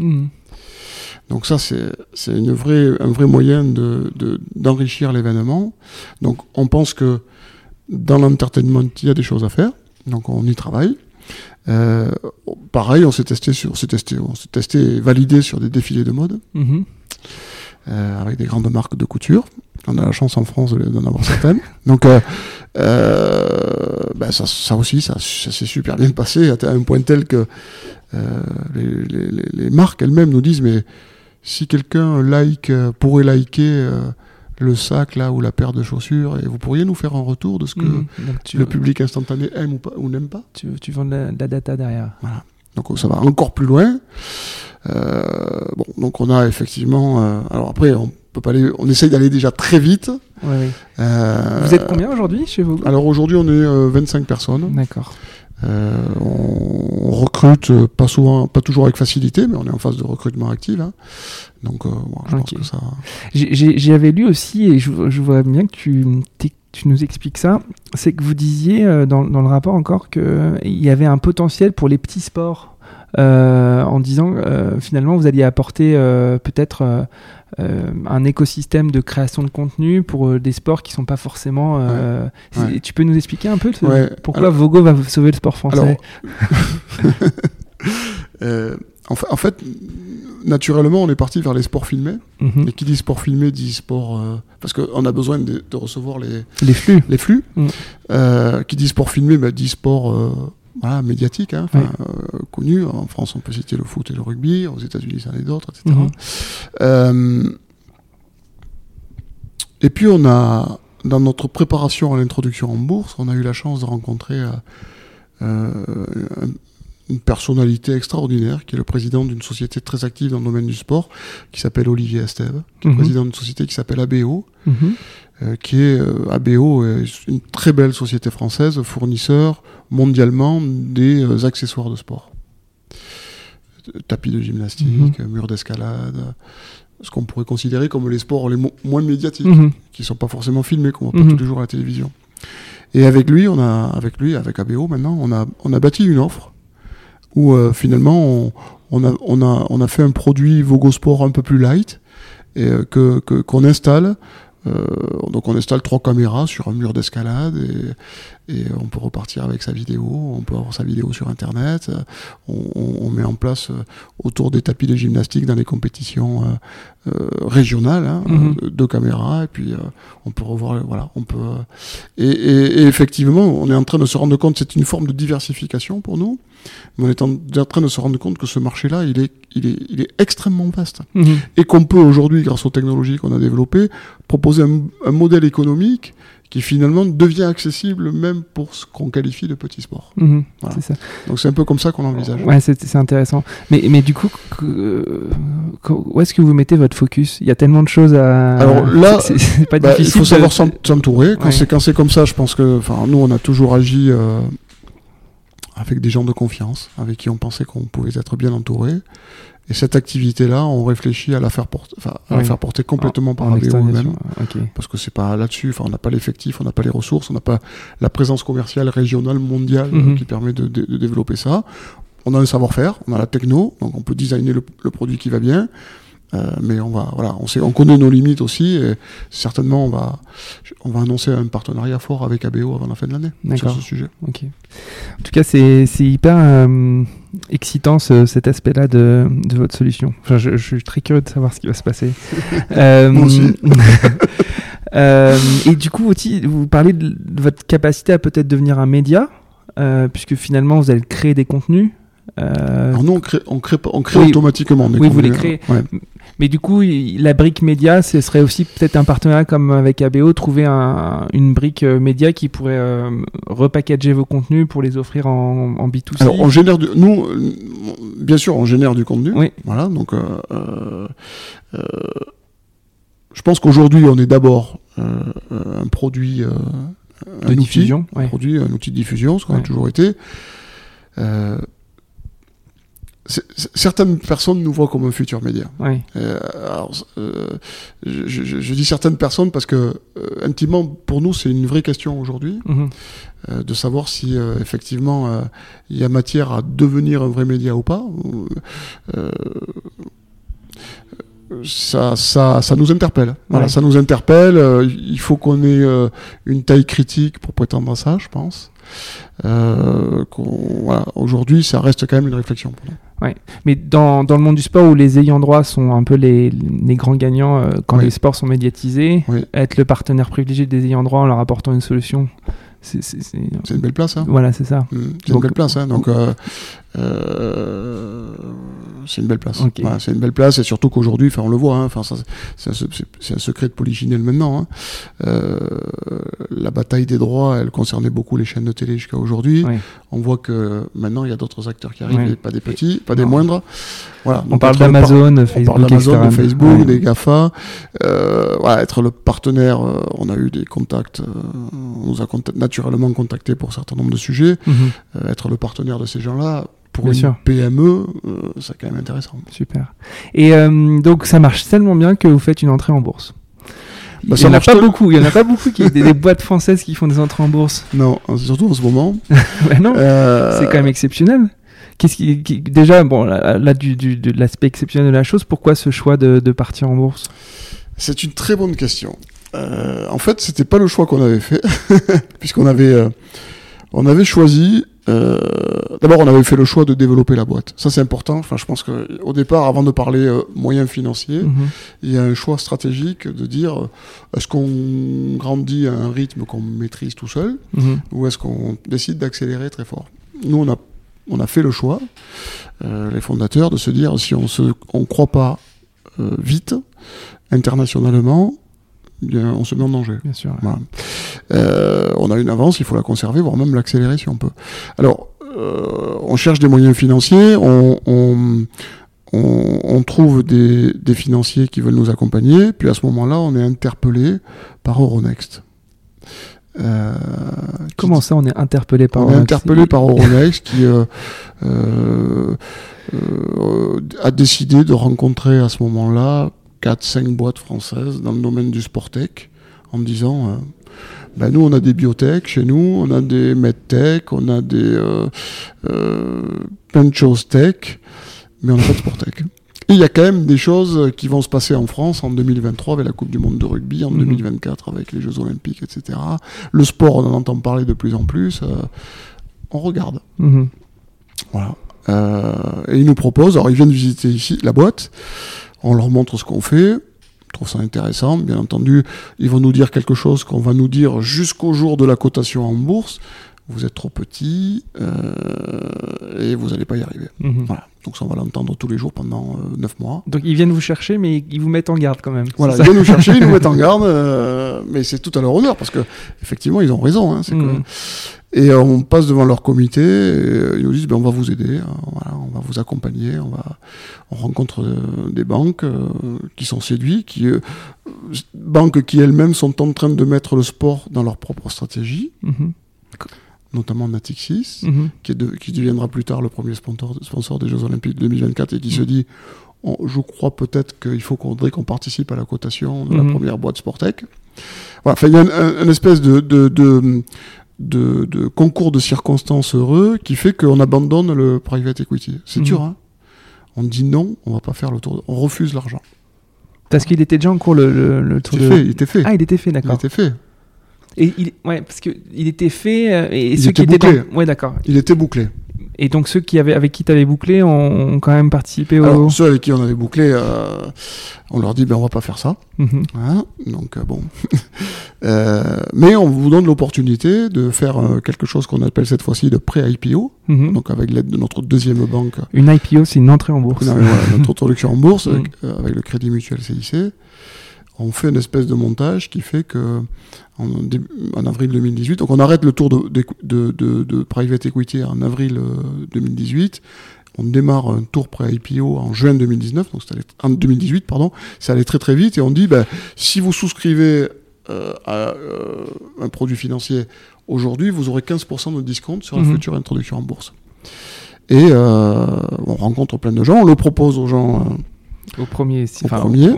Donc ça, c'est une vraie, un vrai moyen d'enrichir de, l'événement. Donc on pense que dans l'entertainment, il y a des choses à faire. Donc on y travaille. Euh, pareil, on s'est testé sur, s'est testé, on s'est testé et validé sur des défilés de mode. Mm-hmm. Euh, avec des grandes marques de couture. On a la chance en France d'en avoir certaines. Donc, euh, euh, ben ça, ça, aussi, ça, ça s'est super bien passé à un point tel que les, les, les, marques elles-mêmes nous disent mais si quelqu'un like pourrait liker le sac là ou la paire de chaussures et vous pourriez nous faire un retour de ce que mmh. le public instantané aime ou, pas, ou n'aime pas tu, tu vends de la, de la, data derrière voilà donc ça va encore plus loin euh, bon, donc on a effectivement. Euh, alors après, on peut pas aller. On essaye d'aller déjà très vite. Euh, vous êtes combien aujourd'hui chez vous? Alors aujourd'hui, on est 25 personnes. D'accord. On recrute pas souvent, pas toujours avec facilité, mais on est en phase de recrutement actif. Hein. Donc, je pense que ça. J'y avais lu aussi, et je, vois bien que tu, tu nous expliques ça. C'est que vous disiez dans, dans, le rapport encore qu'il y avait un potentiel pour les petits sports. Euh, en disant euh, finalement vous alliez apporter euh, peut-être un écosystème de création de contenu pour des sports qui sont pas forcément. Tu peux nous expliquer un peu pourquoi Vogo va sauver le sport français en, fait, naturellement, on est parti vers les sports filmés. Mhm. Et qui dit sport filmé dit sport. parce qu'on a besoin de, recevoir les, les flux. Les flux. Mhm. qui dit sport filmé bah, dit sport voilà, médiatique, hein, euh, connu. En France, on peut citer le foot et le rugby. Aux États-Unis, ça est d'autres, etc. Mhm. Euh, et puis, on a, dans notre préparation à l'introduction en bourse, on a eu la chance de rencontrer euh, une personnalité extraordinaire qui est le président d'une société très active dans le domaine du sport, qui s'appelle Olivier Estève, qui est mhm. président d'une société qui s'appelle ABO. Mhm. Euh, qui est euh, ABO, une très belle société française, fournisseur mondialement des euh, accessoires de sport. Tapis de gymnastique, mhm. murs d'escalade, ce qu'on pourrait considérer comme les sports les moins médiatiques, mhm. qui ne sont pas forcément filmés, qu'on voit pas tous les jours à la télévision. Et avec lui, on a, avec lui, avec ABO maintenant, on a, on a bâti une offre où finalement on, on, a, on, a, on a fait un produit Vogo Sport un peu plus light et que qu'on installe. Euh, donc on installe trois caméras sur un mur d'escalade et, et, on peut repartir avec sa vidéo, on peut avoir sa vidéo sur internet, on, on met en place euh, autour des tapis de gymnastique dans les compétitions euh, euh régionales hein, mhm. deux caméras et puis on peut revoir voilà on peut et, et, effectivement on est en train de se rendre compte c'est une forme de diversification pour nous mais on est en, train de se rendre compte que ce marché-là, il est, il, est, il est extrêmement vaste. Mhm. Et qu'on peut aujourd'hui, grâce aux technologies qu'on a développées, proposer un, modèle économique qui finalement devient accessible même pour ce qu'on qualifie de petit sport. Mhm. ça. Donc c'est un peu comme ça qu'on l'envisage. Ouais, c'est intéressant. Mais, mais du coup, où est-ce que vous mettez votre focus? Il y a tellement de choses à. Alors là, pas bah, difficile. Il faut savoir s'entourer. Quand c'est comme ça, je pense que, enfin, nous, on a toujours agi. Euh, avec des gens de confiance, avec qui on pensait qu'on pouvait être bien entouré. Et cette activité-là, on réfléchit à la faire porter, enfin, à la faire porter complètement par la BO même. Parce que c'est pas là-dessus, enfin, on n'a pas l'effectif, on n'a pas les ressources, on n'a pas la présence commerciale régionale, mondiale, mhm. qui permet de, de, développer ça. On a le savoir-faire, on a la techno, donc on peut designer le, le produit qui va bien. Euh, mais on va, voilà, on, sait, on connaît nos limites aussi. Et certainement, on va, on va annoncer un partenariat fort avec ABO avant la fin de l'année sur ce sujet. En tout cas, c'est hyper euh, excitant cet aspect-là de, de, votre solution. Enfin, je, je, suis très curieux de savoir ce qui va se passer. euh, aussi. euh, et du coup, vous parlez de, votre capacité à peut-être devenir un média, euh, puisque finalement, vous allez créer des contenus. Euh... Alors nous, on crée, on crée, on crée automatiquement. oui, vous les créez. Ouais. Mais du coup, la brique média, ce serait aussi peut-être un partenariat comme avec ABO, trouver un, une brique euh, média qui pourrait euh, repackager vos contenus pour les offrir en, en B2C. Alors, on génère du, nous, bien sûr, on génère du contenu. Oui. Voilà, donc, euh, je pense qu'aujourd'hui, on est d'abord un produit, de diffusion, un produit, un outil de diffusion, ce qu'on a toujours été. Certaines personnes nous voient comme un futur média. Oui. Euh, alors, euh, je, je, je, dis certaines personnes parce que euh, intimement pour nous c'est une vraie question aujourd'hui mm -hmm. de savoir si effectivement il y a matière à devenir un vrai média ou pas. ça, ça, ça nous interpelle. Voilà, ça nous interpelle. il faut qu'on ait une taille critique pour prétendre à ça, je pense. Euh, voilà, Aujourd'hui, ça reste quand même une réflexion. Pour nous. Ouais. Mais dans, dans, le monde du sport où les ayants droit sont un peu les, les grands gagnants euh, quand les sports sont médiatisés, être le partenaire privilégié des ayants droit en leur apportant une solution, c'est une belle place. Hein. Voilà, c'est ça. Mmh. C'est une belle place. Hein. Donc, euh, euh, c'est une belle place. c'est une belle place et surtout qu'aujourd'hui, enfin, on le voit, hein, c'est un, un, secret de Polichinelle maintenant. Hein. Euh, la bataille des droits, elle concernait beaucoup les chaînes de télé jusqu'à aujourd'hui. On voit que maintenant, il y a d'autres acteurs qui arrivent, pas des petits, pas des moindres. Voilà. On parle d'Amazon, Facebook, on parle de Facebook, des Gafa. Euh, voilà, être le partenaire. On a eu des contacts. on nous a naturellement contacté pour un certain nombre de sujets. Mhm. être le partenaire de ces gens-là pour une PME, euh, c'est quand même intéressant. Super. Et euh, donc ça marche tellement bien que vous faites une entrée en bourse. Bah, il n'y en a pas beaucoup. Il y en a pas beaucoup qui des, des, boîtes françaises qui font des entrées en bourse. Non, surtout en ce moment. non, euh, c'est quand même exceptionnel. Qu'est-ce qui, déjà bon là, du, du, de l'aspect exceptionnel de la chose, pourquoi ce choix de, de partir en bourse? C'est une très bonne question. en fait, c'était pas le choix qu'on avait fait, puisqu'on avait on avait choisi euh, d'abord, on avait fait le choix de développer la boîte. Ça, c'est important. Enfin, je pense qu'au départ, avant de parler euh, moyens financiers, mhm. il y a un choix stratégique de dire euh, est-ce qu'on grandit à un rythme qu'on maîtrise tout seul mhm. ou est-ce qu'on décide d'accélérer très fort? Nous, on a, on a fait le choix, les fondateurs, de se dire si on ne on croit pas vite, internationalement, on se met en danger. Bien sûr. Euh, on a une avance, il faut la conserver, voire même l'accélérer si on peut. Alors, euh, on cherche des moyens financiers, on, on, trouve des, financiers qui veulent nous accompagner, puis à ce moment-là, on est interpellé par Euronext. Euh, Comment ça, on est interpellé par on Euronext est interpellé par Euronext qui a décidé de rencontrer à ce moment-là 4-5 boîtes françaises dans le domaine du Sportec en me disant euh, ben nous on a des biotech chez nous, on a des medtech, on a des euh, euh, plein de choses tech, mais on n'a pas de Sportec. Et il y a quand même des choses qui vont se passer en France en 2023 avec la Coupe du Monde de rugby, en 2024 mhm. avec les Jeux Olympiques, etc. Le sport, on en entend parler de plus en plus. on regarde. Mhm. Voilà. et ils nous proposent, alors ils viennent visiter ici la boîte on leur montre ce qu'on fait, trouve ça intéressant. Bien entendu, ils vont nous dire quelque chose qu'on va nous dire jusqu'au jour de la cotation en bourse. Vous êtes trop petit euh, et vous n'allez pas y arriver. Mhm. Voilà. Donc ça, on va l'entendre tous les jours pendant euh, neuf 9 mois. Donc ils viennent vous chercher, mais ils vous mettent en garde quand même. Voilà, ils viennent nous chercher, ils nous mettent en garde, euh, mais c'est tout à leur honneur parce que effectivement, ils ont raison. Hein. Et on passe devant leur comité, et ils nous disent ben, on va vous aider, hein, voilà, on va vous accompagner, on, va, on rencontre euh, des banques euh, qui sont séduits, qui, euh, banques qui elles-mêmes sont en train de mettre le sport dans leur propre stratégie, mhm. notamment Natixis, mhm. qui, qui, deviendra plus tard le premier sponsor, sponsor des Jeux Olympiques de 2024 et qui se mhm. dit je crois peut-être qu'il faut qu'on qu'on participe à la cotation de la première boîte Sportec. Voilà, il y a une, espèce de, de, de de, concours de circonstances heureux qui fait qu'on abandonne le private equity. C'est mhm. dur, hein On dit non, on va pas faire le tour, on refuse l'argent. Parce qu'il était déjà en cours le, le, tour de... Fait, il était fait. Ah, il était fait, d'accord. Il était fait. Et il, ouais, parce que il était fait euh, et ceux qui étaient dans... ouais, d'accord. Il était bouclé. Et donc ceux qui avaient, avec qui tu avais bouclé ont, quand même participé au... Alors, ceux avec qui on avait bouclé, euh, on leur dit ben on va pas faire ça. Mhm. Hein, donc euh, bon. euh, mais on vous donne l'opportunité de faire quelque chose qu'on appelle cette fois-ci de pré-IPO, mhm. donc avec l'aide de notre deuxième banque. Une IPO, c'est une entrée en bourse. Non, voilà, notre introduction en bourse mhm. avec le Crédit Mutuel CIC on fait une espèce de montage qui fait que en, avril 2018, donc on arrête le tour de, de, private equity en avril 2018, euh, on démarre un tour pré-IPO en juin 2019, donc en 2018, pardon, ça allait très très vite et on dit, ben, si vous souscrivez euh, à euh, un produit financier aujourd'hui, vous aurez 15% de discount sur la mhm. future introduction en bourse. Et on rencontre plein de gens, on le propose aux gens au premier, au premier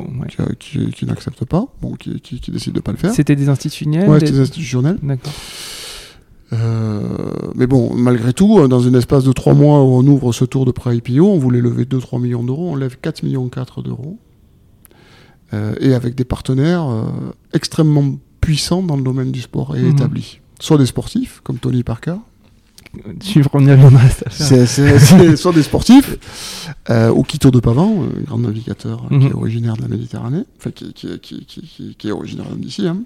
qui, qui, n'accepte pas, bon, qui, qui, décide de pas le faire. C'était des institutionnels Ouais, c'était des institutionnels. D'accord. mais bon, malgré tout, dans un espace de trois mois où on ouvre ce tour de pré-IPO, on voulait lever 2-3 millions d'euros, on lève 4 millions 4 d'euros. et avec des partenaires extrêmement puissants dans le domaine du sport et Mhm. établis. Soit des sportifs, comme Tony Parker, Tu on y reviendra. c'est soit des sportifs, euh, ou Quito de Pavan, un grand navigateur euh, qui Mhm. est originaire de la Méditerranée, enfin qui, qui, qui, qui, qui- qui est originaire d'ici, hein,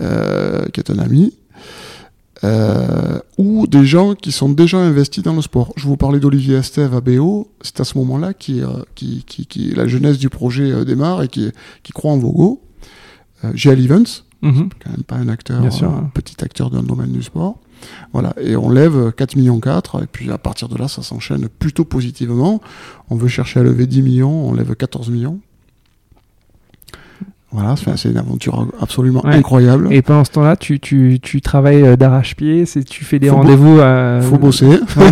euh, qui est un ami, euh, ou des gens qui sont déjà investis dans le sport. Je vous parlais d'Olivier Estève à BO, c'est à ce moment-là qui, euh, la jeunesse du projet euh, démarre et qui, croit en Vogo. Euh, GL Evans, Mhm. quand même pas un acteur, sûr, euh, hein. petit acteur dans le domaine du sport. Voilà, et on lève 4 millions 4, et puis à partir de là, ça s'enchaîne plutôt positivement. On veut chercher à lever 10 millions, on lève 14 millions. Voilà, c'est une aventure absolument Ouais. incroyable. Et pendant ce temps-là, tu, tu, tu travailles euh, d'arrache-pied, tu fais des rendez-vous. euh, Faut bosser. Ouais. Ouais,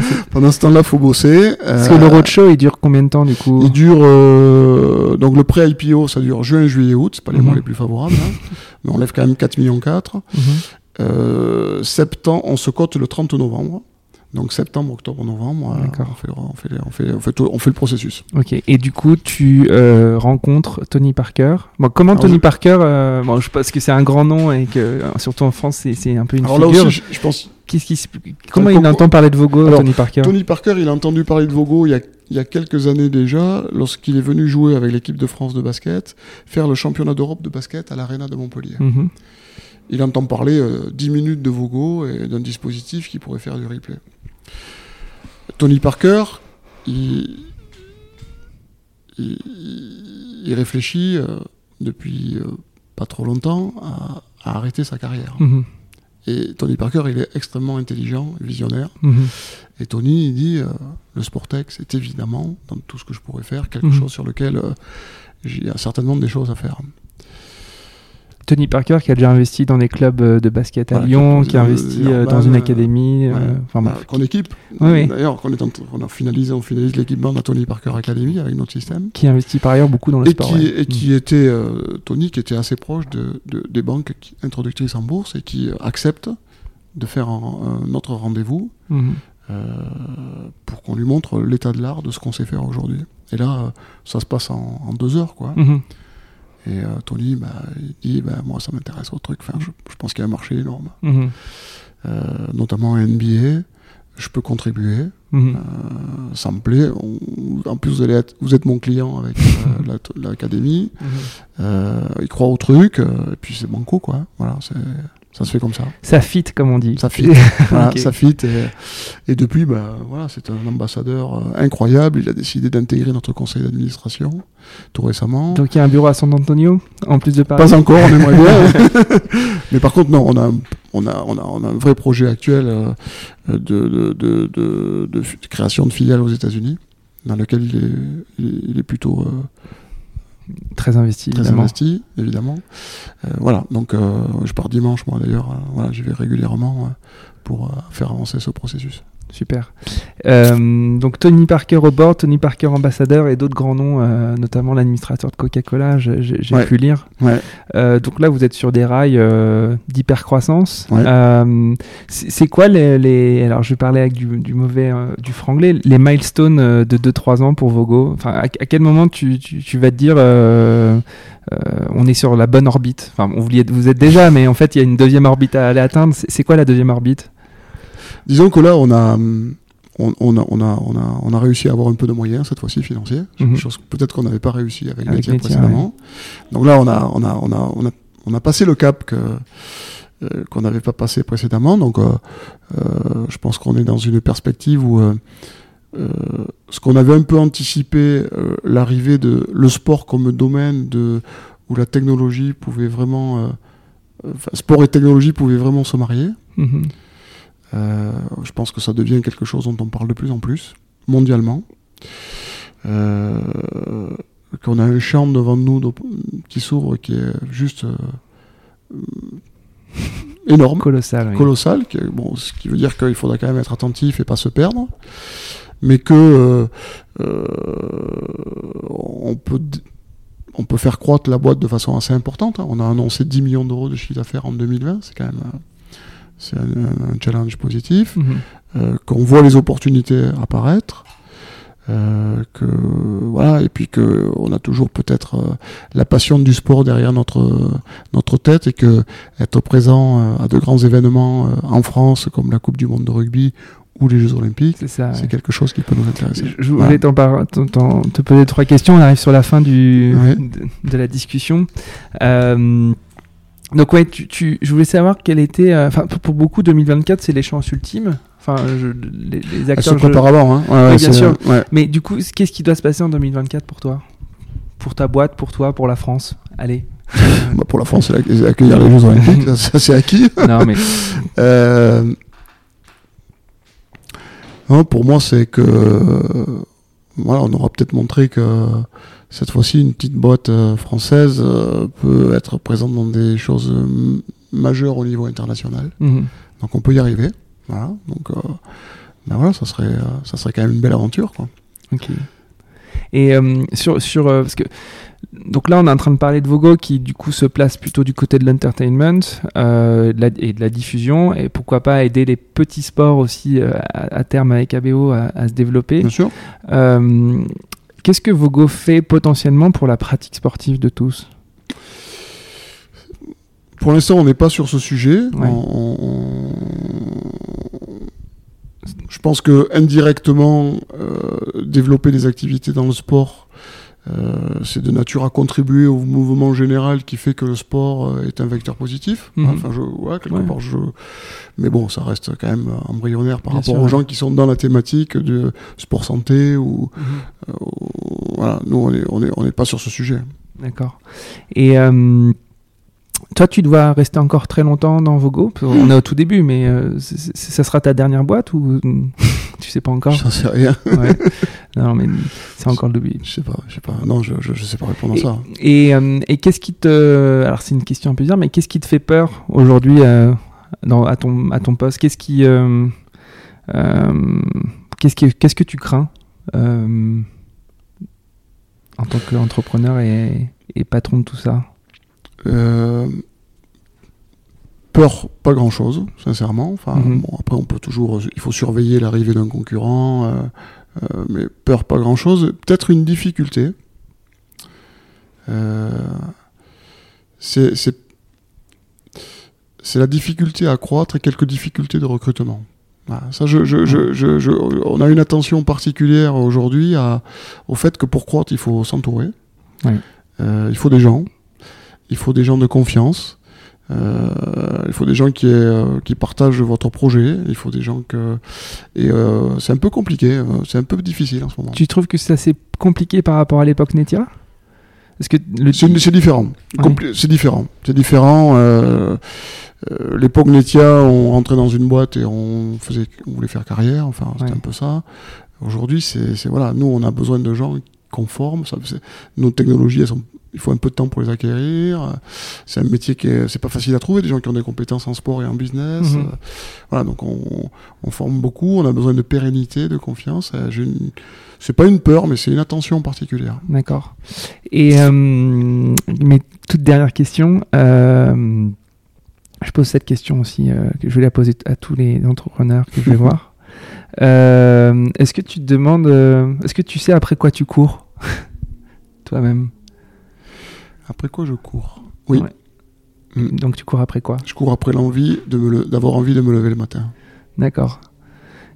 c'est- Pendant ce temps-là, faut bosser. Parce Euh, que le roadshow, il dure combien de temps du coup? Il dure euh, donc le pré-IPO, ça dure juin, juillet, août, c'est pas les Mhm. mois les plus favorables, hein. mais on lève quand même 4 millions 4. Mhm. Euh, septembre, on se cote le 30 novembre. Donc septembre, octobre, novembre, euh, on, fait, le- on, fait, le- on, fait, on, fait tout- on fait le processus. Ok, et du coup, tu euh, rencontres Tony Parker? Bon, comment Alors, Tony je- Parker euh, Bon, je pense que c'est un grand nom et que, euh, surtout en France, c'est- un peu une Alors là figure. aussi, je, je pense, Qu'est-ce qui se- Comment il entend parler de Vogo, alors, Tony Parker? Tony Parker, il a entendu parler de Vogo il y a, il y a quelques années déjà, lorsqu'il est venu jouer avec l'équipe de France de basket, faire le championnat d'Europe de basket à l'Arena de Montpellier. Mhm. Il entend parler euh, 10 minutes de Vogo et d'un dispositif qui pourrait faire du replay. Tony Parker, il, il, il réfléchit euh, depuis euh, pas trop longtemps à, à arrêter sa carrière. Mhm. Et Tony Parker, il est extrêmement intelligent, visionnaire. Mhm. Et Tony, il dit, euh, le Sportex est évidemment, dans tout ce que je pourrais faire, quelque Mhm. chose sur lequel il y a certainement des choses à faire. Tony Parker qui a déjà investi dans des clubs euh, de basket à Voilà, Lyon, qui- a investi euh, dans une académie. euh, Ouais. enfin, Bah, qu'on équipe. Oui, oui. D'ailleurs, qu'on est en, on a finalisé, on finalise l'équipement de la Tony Parker Academy avec notre système. Qui investit par ailleurs beaucoup dans le Et sport. qui, ouais. et qui était, euh, Tony, qui était assez proche de, de- des banques qui- introductrices en bourse et qui euh, accepte de faire un, un autre rendez-vous Mhm. euh, pour qu'on lui montre l'état de l'art de ce qu'on sait faire aujourd'hui. Et là, ça se passe en, en deux heures, quoi. Mhm. Et euh, Tony, bah, il dit, bah, moi, ça m'intéresse au truc. Enfin, je, je pense qu'il y a un marché énorme, Mhm. euh, notamment en NBA. Je peux contribuer. Mhm. Euh, ça me plaît. On- en plus, vous, allez être, vous êtes mon client avec la- l'académie. Mhm. Il croit au truc. et puis, c'est banco, quoi. Voilà, c'est- ça se fait comme ça. Ça fit, comme on dit. Ça fit. Voilà, ça fit. Et, et depuis, bah, voilà, c'est un ambassadeur euh, incroyable. Il a décidé d'intégrer notre conseil d'administration tout récemment. Donc il y a un bureau à San Antonio, en plus de Paris. Pas encore, on aimerait bien. Mais par contre, non, on a, un- on a, on a, on a un vrai projet actuel euh, de, de, de, création de filiales aux États-Unis, dans lequel est- il est plutôt euh, Très investi, très évidemment. investi, évidemment. Euh, voilà, donc euh, je pars dimanche, moi d'ailleurs, euh, voilà, j'y vais régulièrement euh, pour faire avancer ce processus. Super. Euh, donc Tony Parker au bord, Tony Parker ambassadeur et d'autres grands noms, euh, notamment l'administrateur de Coca-Cola, j'ai Ouais. pu lire. Ouais. Euh, donc là, vous êtes sur des rails d'hypercroissance. Ouais. C'est quoi les, les- Alors, je vais parler avec du, du mauvais, du franglais, les milestones de 2-3 ans pour Vogo? Enfin, à, à quel moment tu, tu, tu vas te dire on est sur la bonne orbite? Enfin, on vous, y êtes, vous êtes déjà, mais en fait, il y a une deuxième orbite à aller atteindre. C'est quoi la deuxième orbite? Disons que là, on a, on, on a, on a, on a, on a réussi à avoir un peu de moyens cette fois-ci financiers, Mhm. chose peut-être qu'on n'avait pas réussi avec, Avec précédemment. Donc là, on a, on a, on a, on a, on a passé le cap que euh, qu'on n'avait pas passé précédemment. Donc, euh, euh, je pense qu'on est dans une perspective où ce qu'on avait un peu anticipé, l'arrivée de le sport comme domaine de où la technologie pouvait vraiment, sport et technologie pouvaient vraiment se marier. Mhm. Euh, je pense que ça devient quelque chose dont on parle de plus en plus, mondialement. Euh, qu'on a un champ devant nous de- qui s'ouvre qui est juste euh, énorme, Colossal. oui. colossal, qui bon, ce qui veut dire qu'il faudra quand même être attentif et pas se perdre, mais que on peut on peut faire croître la boîte de façon assez importante. hein. On a annoncé 10 millions d'euros de chiffre d'affaires en 2020, c'est quand même c'est un, un challenge positif, Mhm. euh, qu'on voit les opportunités apparaître, euh, que voilà, et puis que on a toujours peut-être euh, la passion du sport derrière notre notre tête et que être présent à de grands événements en France comme la Coupe du Monde de rugby ou les Jeux Olympiques, C'est ouais. quelque chose qui peut nous intéresser. Je Voilà. voulais te poser trois questions. On arrive sur la fin du, Ouais. de, de la discussion. Euh, donc ouais, tu, tu- je voulais savoir quel était. euh, Enfin, pour, pour beaucoup, 2024, c'est l'échéance ultime. Enfin, je- les, les se acteurs. je- hein. Ouais, ouais, Oui, bien sûr. ouais. Mais du coup, qu'est-ce qui doit se passer en 2024 pour toi? Pour ta boîte, pour toi, pour la France? Allez. Bah, pour la France, c'est accueillir les Jeux Olympiques, ça, ça, c'est acquis. non, mais Euh, non, pour moi, c'est que euh, voilà, on aura peut-être montré que cette fois-ci, une petite boîte euh, française euh, peut être présente dans des choses euh, majeures au niveau international. Mhm. Donc, on peut y arriver. Voilà. Donc, euh, ben voilà, ça serait, ça serait quand même une belle aventure, quoi. Ok. Et euh, sur, sur euh, parce que donc là on est en train de parler de Vogo qui du coup se place plutôt du côté de l'entertainment euh, et de la diffusion et pourquoi pas aider les petits sports aussi euh, à, à terme avec ABO à, à se développer. Bien sûr. Euh, Qu'est-ce que Vogo fait potentiellement pour la pratique sportive de tous? Pour l'instant, on n'est pas sur ce sujet. Ouais. On- on- Je pense que indirectement, euh, développer des activités dans le sport, euh, c'est de nature à contribuer au mouvement général qui fait que le sport euh, est un vecteur positif. Mhm. Enfin, je, ouais, quelque Ouais. part, je... Mais bon, ça reste quand même embryonnaire par Bien rapport sûr, aux ouais. gens qui sont dans la thématique de sport santé ou euh, voilà. Nous, on est, on est, on n'est pas sur ce sujet. D'accord. Et euh, toi, tu dois rester encore très longtemps dans Vogo On est au tout début, mais euh, ça sera ta dernière boîte ou tu sais pas encore? J'en sais rien. Ouais. Non, mais c'est encore le début. Je sais pas, je sais pas. Non, je, je, je sais pas répondre à Et, ça. et, euh, et qu'est-ce qui te. Alors, c'est une question un peu bizarre, mais qu'est-ce qui te fait peur aujourd'hui euh, à, ton, à ton poste? Qu'est-ce qui. qu'est-ce, qui qu'est-ce que tu crains en tant qu'entrepreneur et, et patron de tout ça? Euh, peur, pas grand chose, sincèrement. Enfin, Mhm. bon, après, on peut toujours, il faut surveiller l'arrivée d'un concurrent, euh, euh, mais peur, pas grand chose. Peut-être une difficulté. C'est, la difficulté à croître et quelques difficultés de recrutement. Voilà, ça, je, je, je, je, je- on a une attention particulière aujourd'hui au fait que pour croître, il faut s'entourer. Euh, il faut des gens. Il faut des gens de confiance. Euh, il faut des gens qui, euh, qui partagent votre projet. Il faut des gens que. Et euh, c'est un peu compliqué. C'est un peu difficile en ce moment. Tu trouves que c'est assez compliqué par rapport à l'époque Netia? Parce que le C'est différent. Ouais. C'est différent. C'est différent. L'époque Netia, on rentrait dans une boîte et on faisait, on voulait faire carrière. Enfin, c'était Ouais. un peu ça. Aujourd'hui, c'est voilà. Nous, on a besoin de gens conformes. Ça, nos technologies, elles sont, il faut un peu de temps pour les acquérir. C'est un métier qui est, c'est pas facile à trouver. Des gens qui ont des compétences en sport et en business. Mhm. Euh, voilà. Donc, on, on forme beaucoup. On a besoin de pérennité, de confiance. Euh, j'ai une- C'est pas une peur, mais c'est une attention particulière. D'accord. Et euh, mes toute dernière question, euh, je pose cette question aussi, euh, que je vais la poser à tous les entrepreneurs que je vais voir. Euh, est-ce que tu te demandes, euh, est-ce que tu sais après quoi tu cours? Toi-même Après quoi, je cours. Oui. Ouais. Mm. Donc tu cours après quoi? Je cours après l'envie de me le- d'avoir envie de me lever le matin. D'accord.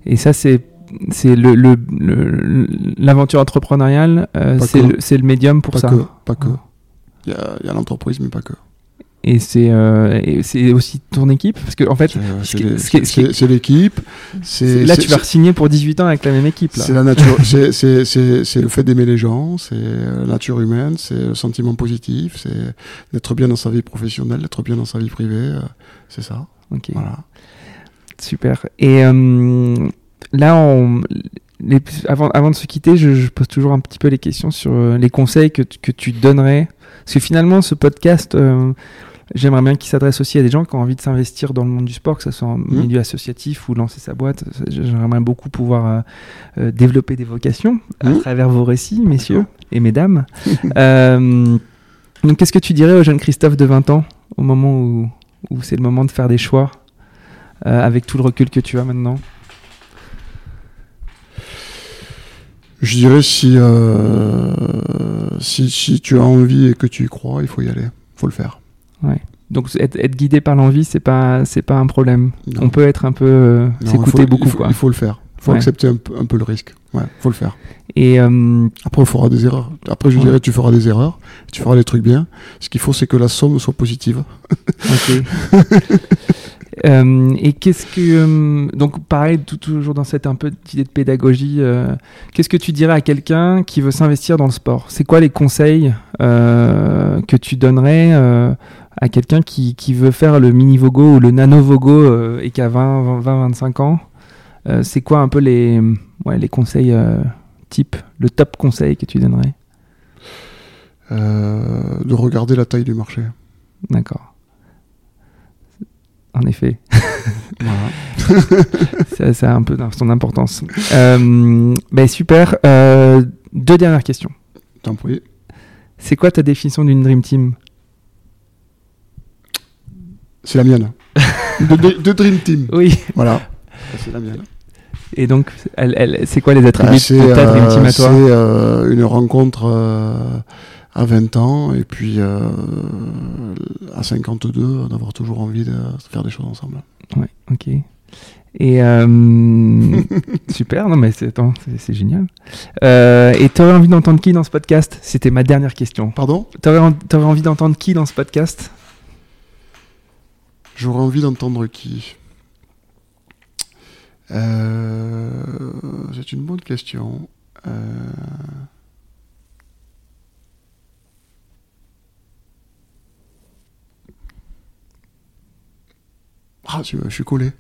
Et ça c'est c'est le le- le- l'aventure entrepreneuriale, euh, c'est le, c'est le médium pour pas ça? que, pas que. Ah. Il y a, il y a l'entreprise, mais pas que. Et c'est euh, et c'est aussi ton équipe parce que en fait C'est l'équipe. C'est- Là, tu vas signer pour 18 ans avec la même équipe. C'est la nature. c'est- le fait d'aimer les gens. C'est euh, la nature humaine. C'est le sentiment positif. C'est d'être bien dans sa vie professionnelle, d'être bien dans sa vie privée. euh, C'est ça. Ok, Voilà. super. Et euh, là, on, les- avant, avant de se quitter, je, je pose toujours un petit peu les questions sur les conseils que, tu- que tu donnerais. Parce que finalement, ce podcast, j'aimerais bien qu'il s'adresse aussi à des gens qui ont envie de s'investir dans le monde du sport, que ce soit en Mhm. milieu associatif ou lancer sa boîte. J'aimerais beaucoup pouvoir euh, euh, développer des vocations à Mhm. travers vos récits, messieurs et mesdames. Euh, donc, qu'est-ce que tu dirais au jeune Christophe de 20 ans au moment où, où c'est le moment de faire des choix avec tout le recul que tu as maintenant? Je dirais si, si, si, tu as envie et que tu y crois, il faut y aller, il faut le faire. Ouais. Donc être, être guidé par l'envie, c'est pas c'est pas un problème. On peut être un peu euh, s'écouter beaucoup. Il faut, quoi. il faut le faire. Il faut accepter un, un, peu le risque. Ouais, faut le faire. Et euh... après, on fera des erreurs. Après, je dirais, tu feras des erreurs, tu feras des trucs bien. Ce qu'il faut, c'est que la somme soit positive. Ok. Euh, et qu'est-ce que euh, donc pareil tout, toujours dans cette un peu idée de pédagogie, qu'est-ce que tu dirais à quelqu'un qui veut s'investir dans le sport? C'est quoi les conseils que tu donnerais à quelqu'un qui, qui, veut faire le mini vogo ou le nano vogo et qui a 20 20 25 ans C'est quoi un peu les ouais, les conseils type le top conseil que tu donnerais? De regarder la taille du marché. D'accord en effet. ça, a un peu son importance. Euh, ben super. Euh, deux dernières questions. T'en prie. C'est quoi ta définition d'une Dream Team? C'est la mienne. de, Dream Team. Oui. Voilà. C'est la mienne. Et donc, elle, c'est quoi les attributs de ta Dream Team à toi euh, C'est une rencontre à 20 ans et puis euh, à 52 d'avoir toujours envie de faire des choses ensemble. Ouais, ok. Et euh, super, non mais c'est, c'est, génial. Euh, et tu aurais envie d'entendre qui dans ce podcast? C'était ma dernière question. Pardon? Tu aurais, envie d'entendre qui dans ce podcast? J'aurais envie d'entendre qui C'est une bonne question. Ah, je, suis collé.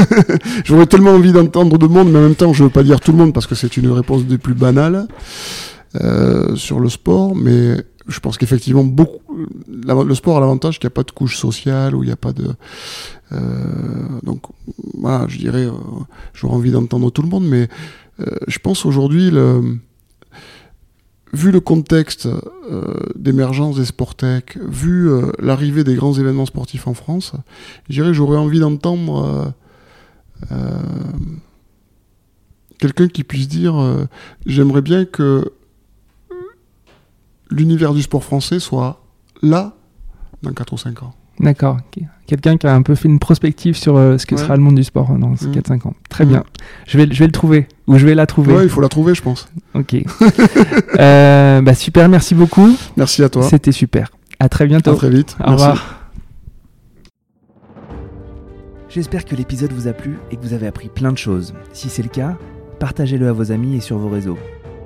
J'aurais tellement envie d'entendre de monde, mais en même temps, je veux pas dire tout le monde parce que c'est une réponse des plus banales euh, sur le sport. Mais je pense qu'effectivement, le sport a l'avantage qu'il n'y a pas de couche sociale ou il n'y a pas de. Euh, donc, voilà, je dirais, euh, j'aurais envie d'entendre tout le monde, mais je pense aujourd'hui vu le contexte euh, d'émergence des sportec, vu euh, l'arrivée des grands événements sportifs en France, je dirais j'aurais envie d'entendre euh, quelqu'un qui puisse dire j'aimerais bien que l'univers du sport français soit là dans 4 ou 5 ans. D'accord. Quelqu'un qui a un peu fait une prospective sur euh, ce que sera le monde du sport dans 4-5 mmh. ans. Très bien. Mmh. Je vais, je vais le trouver. Ou je vais la trouver. Ouais, il faut la trouver, je pense. Ok. euh, bah super, merci beaucoup. Merci à toi. C'était super. À très bientôt. À très vite. Au revoir. J'espère que l'épisode vous a plu et que vous avez appris plein de choses. Si c'est le cas, partagez-le à vos amis et sur vos réseaux.